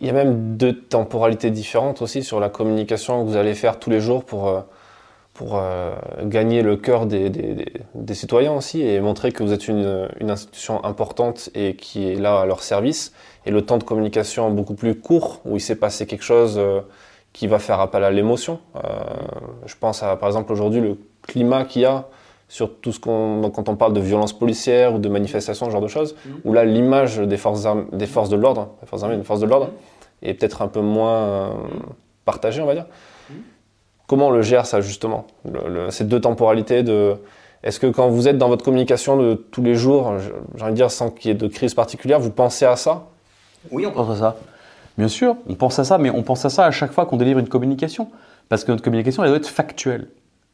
Il y a même deux temporalités différentes aussi sur la communication que vous allez faire tous les jours pour pour euh, gagner le cœur des, des, des, citoyens aussi et montrer que vous êtes une, une, institution importante et qui est là à leur service. Et le temps de communication beaucoup plus court, où il s'est passé quelque chose euh, qui va faire appel à l'émotion. Euh, je pense à, par exemple, aujourd'hui, le climat qu'il y a sur tout ce qu'on quand on parle de violence policière ou de manifestation, ce genre de choses, mm. où là l'image des forces des forces de l'ordre, des forces armées, des forces de l'ordre est peut-être un peu moins euh, partagée, on va dire. Mm. Comment on le gère ça justement, ces deux temporalités de est-ce que quand vous êtes dans votre communication de tous les jours, j'ai envie de dire sans qu'il y ait de crise particulière, vous pensez à ça? Oui, on pense à ça. Bien sûr, on pense à ça, mais on pense à ça à chaque fois qu'on délivre une communication. Parce que notre communication, elle doit être factuelle,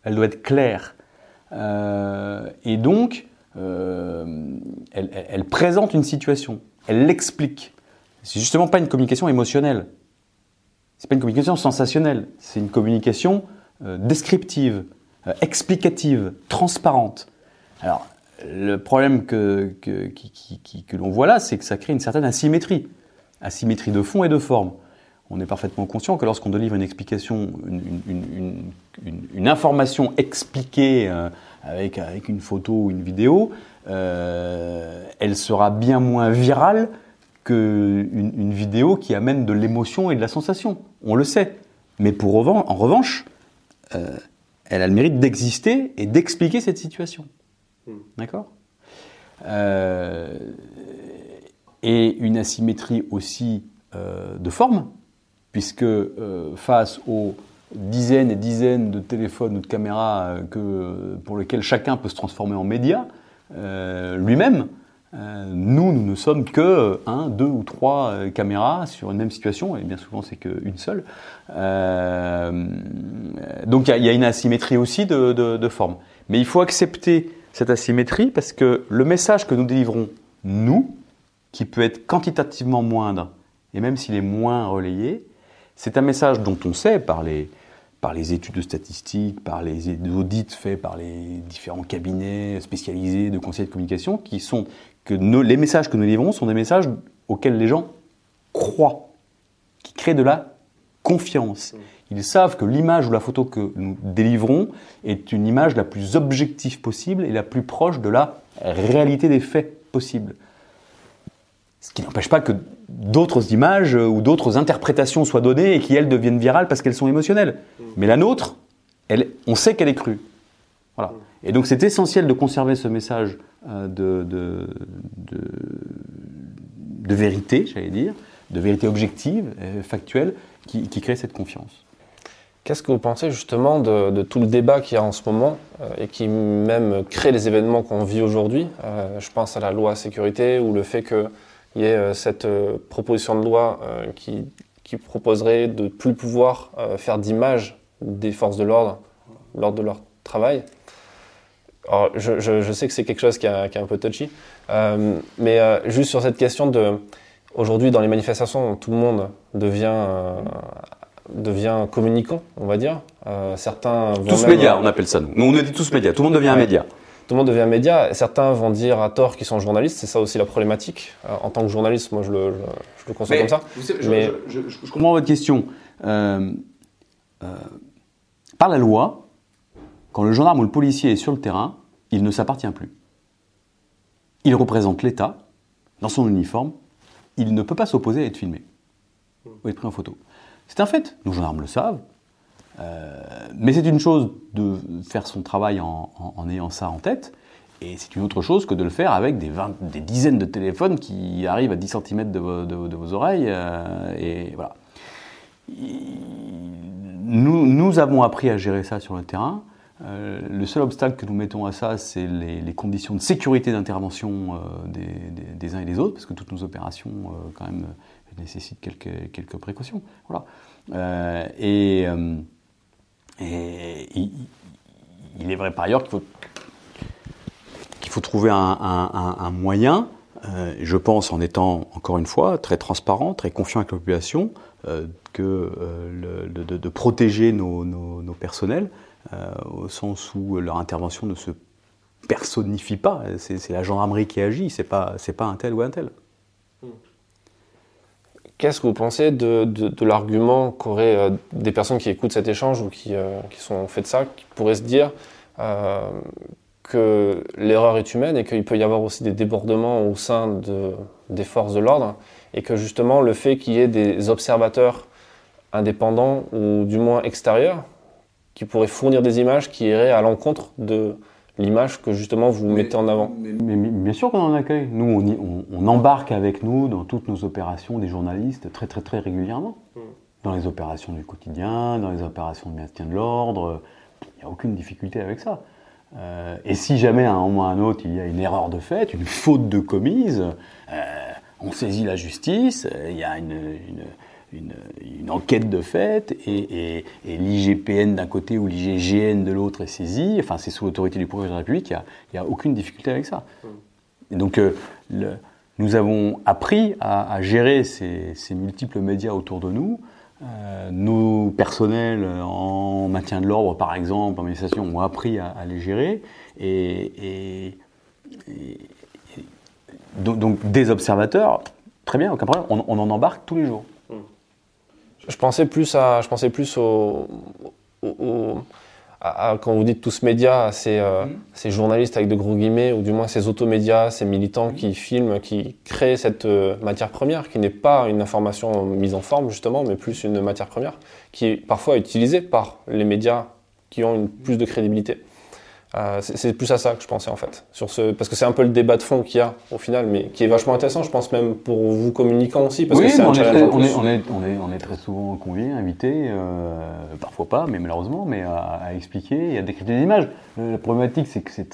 elle doit être claire. Euh, et donc, euh, elle, présente une situation, elle l'explique. C'est justement pas une communication émotionnelle. C'est pas une communication sensationnelle. C'est une communication euh, descriptive, explicative, transparente. Alors, le problème que, que, que l'on voit là, c'est que ça crée une certaine asymétrie. Asymétrie de fond et de forme on est parfaitement conscient que lorsqu'on délivre une explication, une, information expliquée euh, avec, avec, une photo ou une vidéo, euh, elle sera bien moins virale qu'une une vidéo qui amène de l'émotion et de la sensation. On le sait. Mais pour en revanche, euh, elle a le mérite d'exister et d'expliquer cette situation. Hmm. D'accord? Et une asymétrie aussi de forme, puisque euh, face aux dizaines et dizaines de téléphones ou de caméras euh, pour lesquels chacun peut se transformer en média, euh, lui-même, nous, nous ne sommes que un, deux ou trois caméras sur une même situation, et bien souvent c'est qu'une seule. donc il y, a une asymétrie aussi de, forme. Mais il faut accepter cette asymétrie parce que le message que nous délivrons, nous, qui peut être quantitativement moindre, et même s'il est moins relayé, c'est un message dont on sait par les, par les études de statistiques, par les audits faits par les différents cabinets spécialisés de conseils de communication, qui sont que les messages que nous livrons sont des messages auxquels les gens croient, qui créent de la confiance. Ils savent que l'image ou la photo que nous délivrons est une image la plus objective possible et la plus proche de la réalité des faits possibles. Ce qui n'empêche pas que d'autres images ou d'autres interprétations soient données et qui, elles, deviennent virales parce qu'elles sont émotionnelles. Mais la nôtre, elle, on sait qu'elle est crue. Voilà. Et donc c'est essentiel de conserver ce message euh, de, de, de, vérité, j'allais dire, de vérité objective, factuelle, qui, qui, crée cette confiance. Qu'est-ce que vous pensez justement de, tout le débat qu'il y a en ce moment euh, et qui même crée les événements qu'on vit aujourd'hui euh, Je pense à la loi sécurité ou le fait que il y a euh, cette euh, proposition de loi euh, qui, qui proposerait de plus pouvoir faire d'image des forces de l'ordre lors de leur travail. Alors, je, je, sais que c'est quelque chose qui, est un peu touchy, mais juste sur cette question de, aujourd'hui dans les manifestations, tout le monde devient devient communicant, on va dire. certains tous médias, on appelle ça nous. Nous on dit tous médias. Tout le monde devient un média tout le monde devient média. Certains vont dire à tort qu'ils sont journalistes, c'est ça aussi la problématique. Euh, en tant que journaliste, moi je le, je, le conçois comme ça. mais... Je, comprends votre question. Euh, euh, par la loi, quand le gendarme ou le policier est sur le terrain, il ne s'appartient plus. Il représente l'État dans son uniforme. Il ne peut pas s'opposer à être filmé ou être pris en photo. C'est un fait. Nos gendarmes le savent. Euh, mais c'est une chose de faire son travail en, ayant ça en tête, et c'est une autre chose que de le faire avec des, dizaines de téléphones qui arrivent à 10 cm de, vos oreilles. Euh, et voilà. Nous, nous, avons appris à gérer ça sur le terrain. Euh, le seul obstacle que nous mettons à ça, c'est les, conditions de sécurité d'intervention des, uns et des autres, parce que toutes nos opérations, quand même, nécessitent quelques, quelques précautions. Voilà. et et il, est vrai par ailleurs qu'il faut, qu'il faut trouver un, moyen, euh, je pense en étant encore une fois très transparent, très confiant avec la population, euh, que, euh, de, protéger nos, personnels, au sens où leur intervention ne se personnifie pas. C'est, la gendarmerie qui agit, c'est pas, pas un tel ou un tel. Qu'est-ce que vous pensez de, l'argument qu'auraient euh, des personnes qui écoutent cet échange ou qui, euh, sont fait de ça, qui pourraient se dire euh, que l'erreur est humaine et qu'il peut y avoir aussi des débordements au sein des forces de l'ordre et que justement le fait qu'il y ait des observateurs indépendants ou du moins extérieurs qui pourraient fournir des images qui iraient à l'encontre de l'image que justement vous mettez en avant mais, Bien sûr qu'on en accueille. Nous, on, embarque avec nous dans toutes nos opérations des journalistes très très très régulièrement. Hmm. Dans les opérations du quotidien, dans les opérations de maintien de l'ordre. Il n'y a aucune difficulté avec ça. Euh, et si jamais à un moment ou à un autre il y a une erreur de fait, une faute de commise, euh, on saisit la justice, il y a une, une, enquête de fait, et, l'IGPN d'un côté ou l'IGGN de l'autre est saisi, enfin c'est sous l'autorité du procureur de la République, il n'y a, aucune difficulté avec ça. Et donc euh, nous avons appris à, gérer ces, multiples médias autour de nous. Euh, nos personnels en maintien de l'ordre, par exemple, en manifestation, ont appris à, les gérer. et, donc, des observateurs, très bien, aucun problème, on, en embarque tous les jours. Je pensais plus à, je pensais plus au, à, quand vous dites tous médias, à ces, euh, mm. ces, journalistes avec de gros guillemets, ou du moins ces automédias, ces militants qui filment, qui créent cette euh, matière première, qui n'est pas une information mise en forme justement, mais plus une matière première, qui est parfois utilisée par les médias qui ont une, plus de crédibilité. Euh, c'est plus à ça que je pensais en fait, sur ce, parce que c'est un peu le débat de fond qu'il y a au final, mais qui est vachement intéressant, je pense même pour vous communicants aussi, parce oui, que c'est on, est, on, est, on, est, on, est, très souvent conviés, invités, euh, parfois pas, mais malheureusement, mais à, expliquer et à décrypter des images. La problématique, c'est que c'est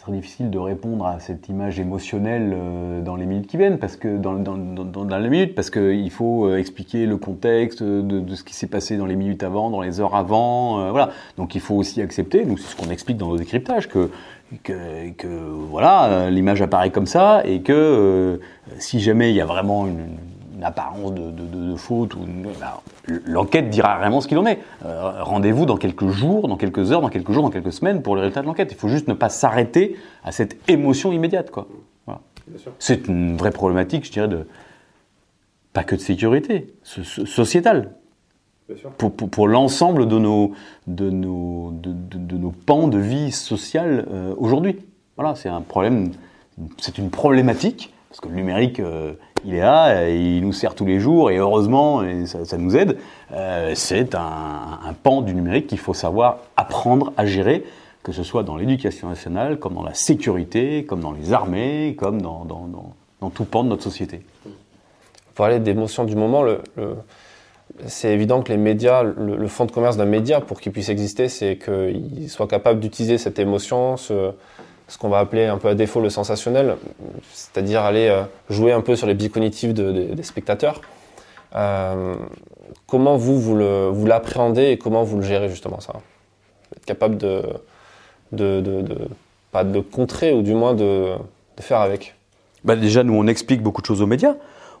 très difficile de répondre à cette image émotionnelle euh, dans les minutes qui viennent, parce que dans, dans, dans, les minutes, parce qu'il faut euh, expliquer le contexte de, ce qui s'est passé dans les minutes avant, dans les heures avant, euh, voilà. Donc il faut aussi accepter, nous c'est ce qu'on explique dans nos décryptages, que que, que voilà, l'image apparaît comme ça et que si jamais il y a vraiment une apparence de, de, de, faute, ou bah, l'enquête dira vraiment ce qu'il en est. Euh, rendez-vous dans quelques jours, dans quelques heures, dans quelques jours, dans quelques semaines pour le résultat de l'enquête. Il faut juste ne pas s'arrêter à cette émotion immédiate. Quoi. C'est une vraie problématique, je dirais, de pas que de sécurité, sociétale. Pour, pour, pour l'ensemble de nos, de, nos, de, de, nos pans de vie sociale euh, aujourd'hui. Voilà, c'est un problème, c'est une problématique, parce que le numérique, euh, il est là, il nous sert tous les jours et heureusement, et ça, nous aide. Euh, c'est un, pan du numérique qu'il faut savoir apprendre à gérer, que ce soit dans l'éducation nationale, comme dans la sécurité, comme dans les armées, comme dans, tout pan de notre société. Pour parler d'émotion du moment, c'est évident que les médias, le, le fond de commerce d'un média, pour qu'il puisse exister, c'est qu'il soit capable d'utiliser cette émotion, ce, ce qu'on va appeler un peu à défaut le sensationnel, c'est-à-dire aller euh, jouer un peu sur les biais cognitifs des spectateurs. Euh, comment vous, vous l'appréhendez et comment vous le gérez justement ça? Être capable de, de, de, pas de contrer ou du moins de, faire avec? Bah Déjà, nous, on explique beaucoup de choses aux médias.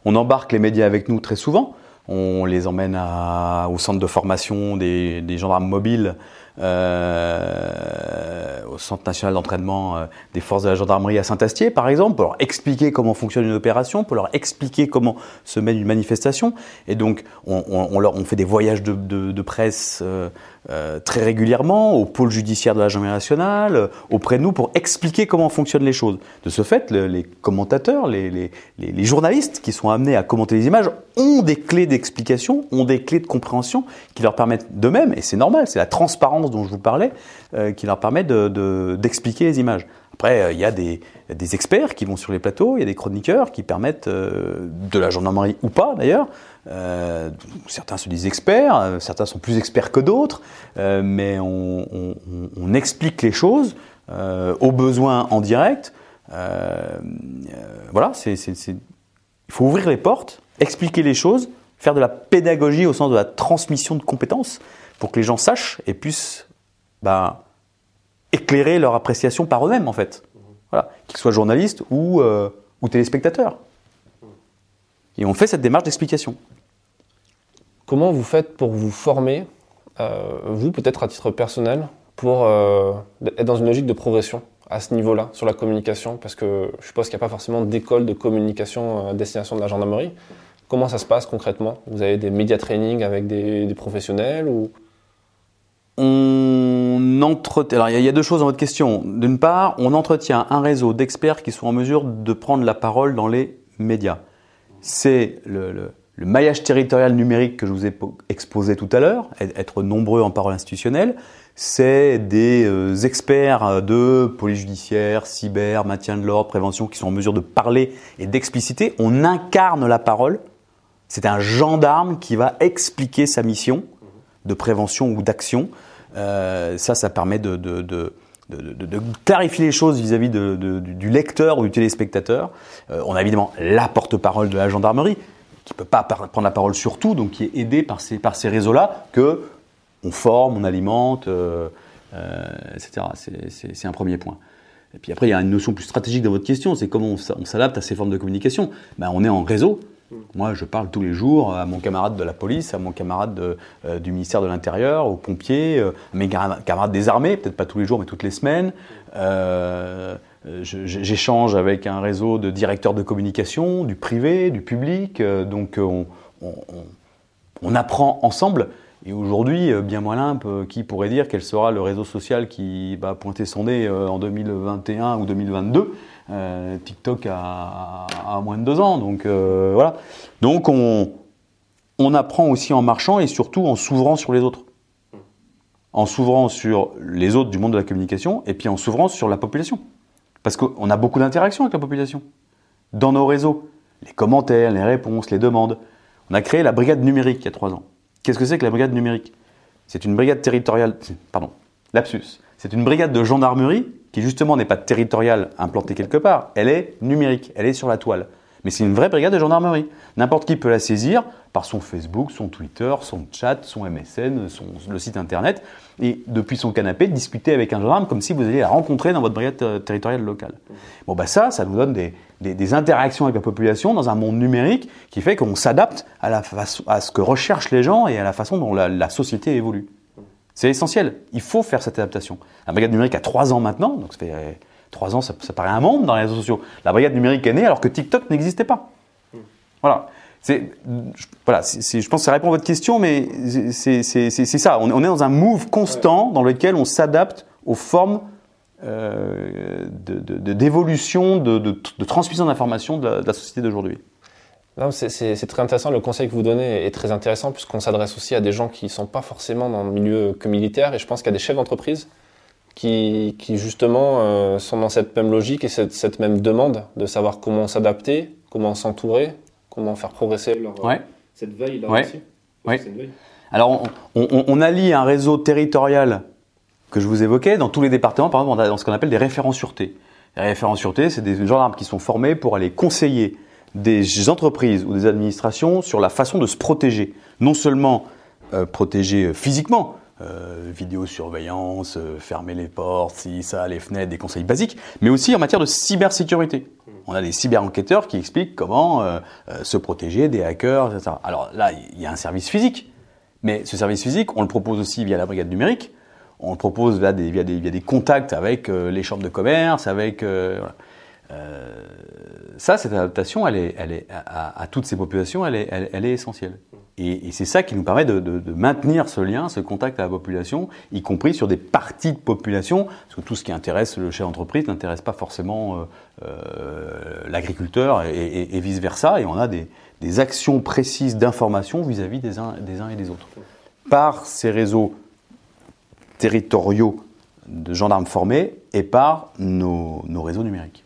On embarque les médias avec nous très souvent. On les emmène au centre de formation des gendarmes mobiles euh, au Centre national d'entraînement euh, des forces de la gendarmerie à Saint-Astier, par exemple, pour leur expliquer comment fonctionne une opération, pour leur expliquer comment se mène une manifestation. Et donc, on, on, leur, on fait des voyages de, de, de presse euh, euh, très régulièrement au pôle judiciaire de la gendarmerie nationale, euh, auprès de nous, pour expliquer comment fonctionnent les choses. De ce fait, les commentateurs, les, les, les, journalistes qui sont amenés à commenter les images ont des clés d'explication, ont des clés de compréhension qui leur permettent d'eux-mêmes, et c'est normal, c'est la transparence dont je vous parlais, euh, qui leur permet d'expliquer de, les images. Après, il y a des, experts qui vont sur les plateaux, il y a des chroniqueurs qui permettent, de la gendarmerie ou pas d'ailleurs, euh, certains se disent experts, euh, certains sont plus experts que d'autres, euh, mais on, explique les choses euh, aux besoins en direct. Euh, voilà, il faut ouvrir les portes, expliquer les choses, faire de la pédagogie au sens de la transmission de compétences pour que les gens sachent et puissent bah, éclairer leur appréciation par eux-mêmes en fait. Voilà, qu'ils soient journalistes ou, ou téléspectateurs. Et on fait cette démarche d'explication. Comment vous faites pour vous former, euh, vous peut-être à titre personnel, pour euh, être dans une logique de progression à ce niveau-là, sur la communication? Parce que je suppose qu'il n'y a pas forcément d'école de communication à destination de la gendarmerie. Comment ça se passe concrètement? Vous avez des média training avec des, professionnels ou on entretient. Alors, il y, a deux choses dans votre question. D'une part, on entretient un réseau d'experts qui sont en mesure de prendre la parole dans les médias c'est le, le maillage territorial numérique que je vous ai exposé tout à l'heure, être nombreux en parole institutionnelle, c'est des euh, experts de police judiciaire, cyber, maintien de l'ordre, prévention qui sont en mesure de parler et d'expliciter. On incarne la parole. C'est un gendarme qui va expliquer sa mission de prévention ou d'action. Euh, ça, ça permet de, clarifier les choses vis-à-vis du lecteur ou du téléspectateur. Euh, on a évidemment la porte-parole de la gendarmerie, qui ne peut pas prendre la parole sur tout, donc qui est aidé par ces, par ces réseaux-là, que on forme, on alimente, euh, etc. C'est un premier point. Et puis après, il y a une notion plus stratégique dans votre question, c'est comment on s'adapte à ces formes de communication. Ben, on est en réseau, moi, je parle tous les jours à mon camarade de la police, à mon camarade euh, du ministère de l'Intérieur, aux pompiers, euh, à mes camarades des armées, peut-être pas tous les jours, mais toutes les semaines. Euh, j'échange avec un réseau de directeurs de communication, du privé, du public. donc, on, apprend ensemble. Et aujourd'hui, bien moins limpe, qui pourrait dire quel sera le réseau social qui va pointer son nez en 2021 ou 2022 euh, TikTok a, moins de deux ans, donc euh, voilà. Donc on, on apprend aussi en marchant et surtout en s'ouvrant sur les autres. En s'ouvrant sur les autres du monde de la communication et puis en s'ouvrant sur la population. Parce qu'on a beaucoup d'interactions avec la population. Dans nos réseaux, les commentaires, les réponses, les demandes. On a créé la brigade numérique il y a trois ans. Qu'est-ce que c'est que la brigade numérique? C'est une brigade territoriale, pardon, lapsus. C'est une brigade de gendarmerie qui justement n'est pas territoriale implantée quelque part, elle est numérique, elle est sur la toile. Mais c'est une vraie brigade de gendarmerie. N'importe qui peut la saisir par son Facebook, son Twitter, son chat, son MSN, le site internet, et depuis son canapé, discuter avec un gendarme comme si vous alliez la rencontrer dans votre brigade euh, territoriale locale. Bon, bah ça, ça nous donne des, interactions avec la population dans un monde numérique qui fait qu'on s'adapte à, à ce que recherchent les gens et à la façon dont la société évolue. C'est essentiel. Il faut faire cette adaptation. La brigade numérique a trois ans maintenant, donc ça fait euh, trois ans, ça, paraît un monde dans les réseaux sociaux. La brigade numérique est née alors que TikTok n'existait pas. Voilà. C'est, voilà, je pense que ça répond à votre question, mais c'est ça. On, est dans un move constant dans lequel on s'adapte aux formes euh, d'évolution, de, de, de, transmission d'informations de, la société d'aujourd'hui. C'est très intéressant. Le conseil que vous donnez est très intéressant puisqu'on s'adresse aussi à des gens qui ne sont pas forcément dans le milieu que militaire. Et je pense qu'il y a des chefs d'entreprise qui, qui, justement euh, sont dans cette même logique et cette, cette même demande de savoir comment s'adapter, comment s'entourer, comment faire progresser leur, cette veille là aussi. Alors on, on, on, allie un réseau territorial que je vous évoquais dans tous les départements, par exemple dans ce qu'on appelle des référents sûreté. Les référents sûreté, c'est des gendarmes qui sont formés pour aller conseiller des entreprises ou des administrations sur la façon de se protéger. Non seulement euh, protéger physiquement, euh, vidéosurveillance, euh, fermer les portes, si ça, les fenêtres, des conseils basiques, mais aussi en matière de cybersécurité. On a des cyber-enquêteurs qui expliquent comment euh, se protéger des hackers, etc. Alors là, il y a un service physique, mais ce service physique, on le propose aussi via la brigade numérique, on le propose via des, via des, contacts avec les chambres de commerce, avec... Euh, ça, cette adaptation, elle est, à, toutes ces populations, elle est, elle, est essentielle. Et, c'est ça qui nous permet de, maintenir ce lien, ce contact à la population, y compris sur des parties de population, parce que tout ce qui intéresse le chef d'entreprise n'intéresse pas forcément euh, euh, l'agriculteur et, vice-versa, et on a des, actions précises d'information vis-à-vis des uns, et des autres. Par ces réseaux territoriaux de gendarmes formés et par nos réseaux numériques.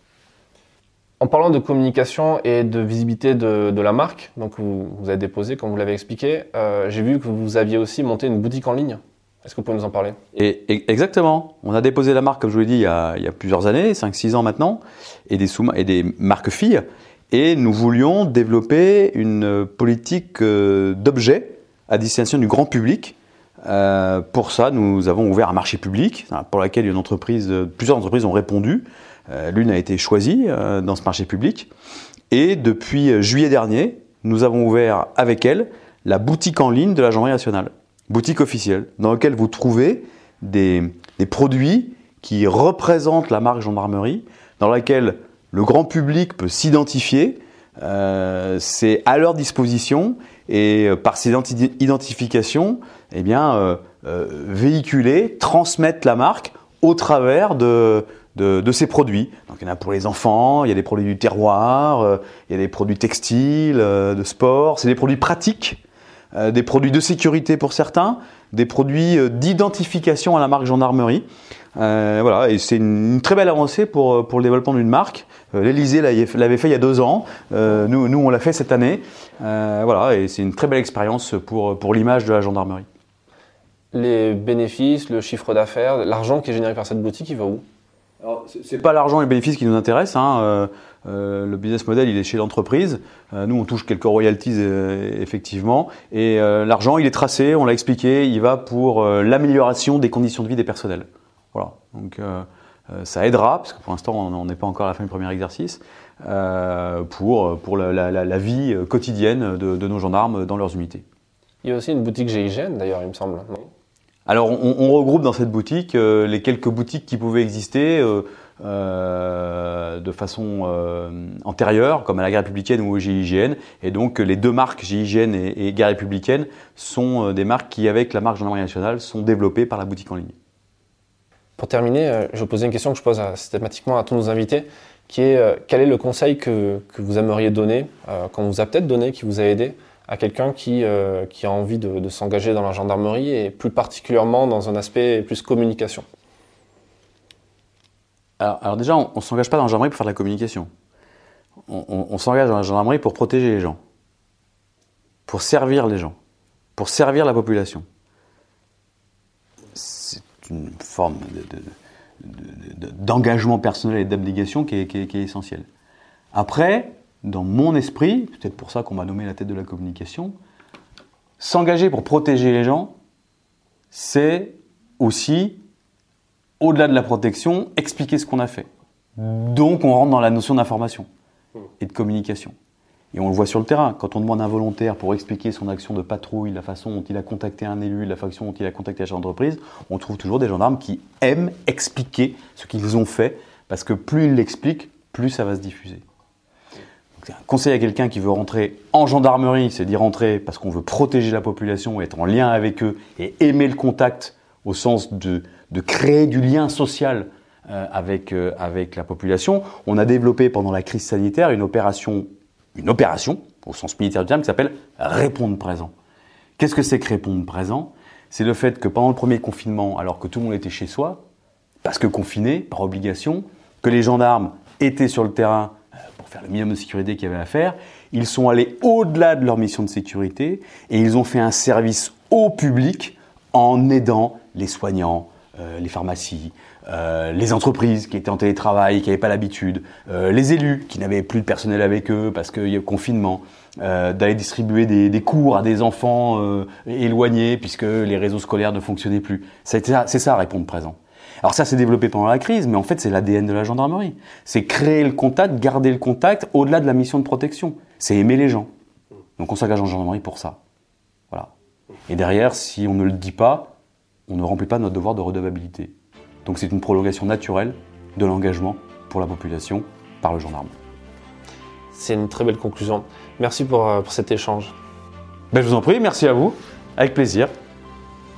En parlant de communication et de visibilité de, la marque, donc vous, vous, avez déposé, comme vous l'avez expliqué, euh, j'ai vu que vous aviez aussi monté une boutique en ligne. Est-ce que vous pouvez nous en parler? Exactement. On a déposé la marque, comme je vous l'ai dit, il y a, plusieurs années, 5-6 ans maintenant, et des, et des marques filles. Et nous voulions développer une politique euh, d'objets à destination du grand public. Euh, pour ça, nous avons ouvert un marché public pour lequel plusieurs entreprises ont répondu. Euh, l'une a été choisie euh, dans ce marché public. Et depuis euh, juillet dernier, nous avons ouvert avec elle la boutique en ligne de la Gendarmerie nationale. Boutique officielle, dans laquelle vous trouvez des, produits qui représentent la marque gendarmerie, dans laquelle le grand public peut s'identifier. c'est à leur disposition et par ces identifications, eh véhiculer, transmettre la marque au travers de, de, ces produits. Donc il y en a pour les enfants, il y a des produits du terroir, euh, il y a des produits textiles, euh, de sport, c'est des produits pratiques, euh, des produits de sécurité pour certains, des produits d'identification à la marque gendarmerie. voilà, et c'est une, très belle avancée pour, pour le développement d'une marque. L'Elysée l'avait fait il y a deux ans, nous, nous on l'a fait cette année. voilà, et c'est une très belle expérience pour, pour l'image de la gendarmerie. Les bénéfices, le chiffre d'affaires, l'argent qui est généré par cette boutique, il va où? C'est pas l'argent et le bénéfice qui nous intéressent. Hein. Euh, euh, le business model, il est chez l'entreprise. Euh, nous, on touche quelques royalties effectivement, et l'argent, il est tracé. On l'a expliqué. Il va pour l'amélioration des conditions de vie des personnels. Voilà. Donc ça aidera, parce que pour l'instant, on n'est pas encore à la fin du premier exercice, pour pour la, vie quotidienne de, de, nos gendarmes dans leurs unités. Il y a aussi une boutique GIGN, d'ailleurs, il me semble. Alors, on, regroupe dans cette boutique euh, les quelques boutiques qui pouvaient exister euh, euh, de façon antérieure, comme à la Guerre républicaine ou au GIGN. Et donc, les deux marques GIGN et, et Guerre républicaine sont des marques qui, avec la marque Gendarmerie nationale, sont développées par la boutique en ligne. Pour terminer, je vais poser une question que je pose systématiquement à tous nos invités, qui est quel est le conseil que, que vous aimeriez donner, qu'on vous a peut-être donné, qui vous a aidé à quelqu'un qui, euh, qui a envie de, s'engager dans la gendarmerie et plus particulièrement dans un aspect plus communication alors, déjà, on ne s'engage pas dans la gendarmerie pour faire de la communication. On, s'engage dans la gendarmerie pour protéger les gens, pour servir les gens, pour servir la population. C'est une forme d'engagement personnel et d'abnégation qui, qui est essentielle. Après, dans mon esprit, peut-être pour ça qu'on m'a nommé la tête de la communication, s'engager pour protéger les gens, c'est aussi, au-delà de la protection, expliquer ce qu'on a fait. Donc on rentre dans la notion d'information et de communication. Et on le voit sur le terrain, quand on demande un volontaire pour expliquer son action de patrouille, la façon dont il a contacté un élu, la façon dont il a contacté la d'entreprise, on trouve toujours des gendarmes qui aiment expliquer ce qu'ils ont fait, parce que plus ils l'expliquent, plus ça va se diffuser conseil à quelqu'un qui veut rentrer en gendarmerie, c'est d'y rentrer parce qu'on veut protéger la population, être en lien avec eux et aimer le contact au sens de, créer du lien social euh, avec, euh, avec la population. On a développé pendant la crise sanitaire une opération, une opération au sens militaire du terme qui s'appelle répondre présent. Qu'est-ce que c'est que répondre présent? C'est le fait que pendant le premier confinement, alors que tout le monde était chez soi, parce que confiné par obligation, que les gendarmes étaient sur le terrain faire le minimum de sécurité qu'il y avait à faire. Ils sont allés au-delà de leur mission de sécurité et ils ont fait un service au public en aidant les soignants, euh, les pharmacies, euh, les entreprises qui étaient en télétravail, qui n'avaient pas l'habitude, euh, les élus qui n'avaient plus de personnel avec eux parce qu'il y a confinement, d'aller distribuer des, des, cours à des enfants éloignés puisque les réseaux scolaires ne fonctionnaient plus. C'est ça, ça répondre présent. Alors ça s'est développé pendant la crise, mais en fait c'est l'ADN de la gendarmerie. C'est créer le contact, garder le contact au-delà de la mission de protection. C'est aimer les gens. Donc on s'engage en gendarmerie pour ça. Voilà. Et derrière, si on ne le dit pas, on ne remplit pas notre devoir de redevabilité. Donc c'est une prolongation naturelle de l'engagement pour la population par le gendarme. C'est une très belle conclusion. Merci pour, euh, cet échange. Ben, je vous en prie, merci à vous. Avec plaisir.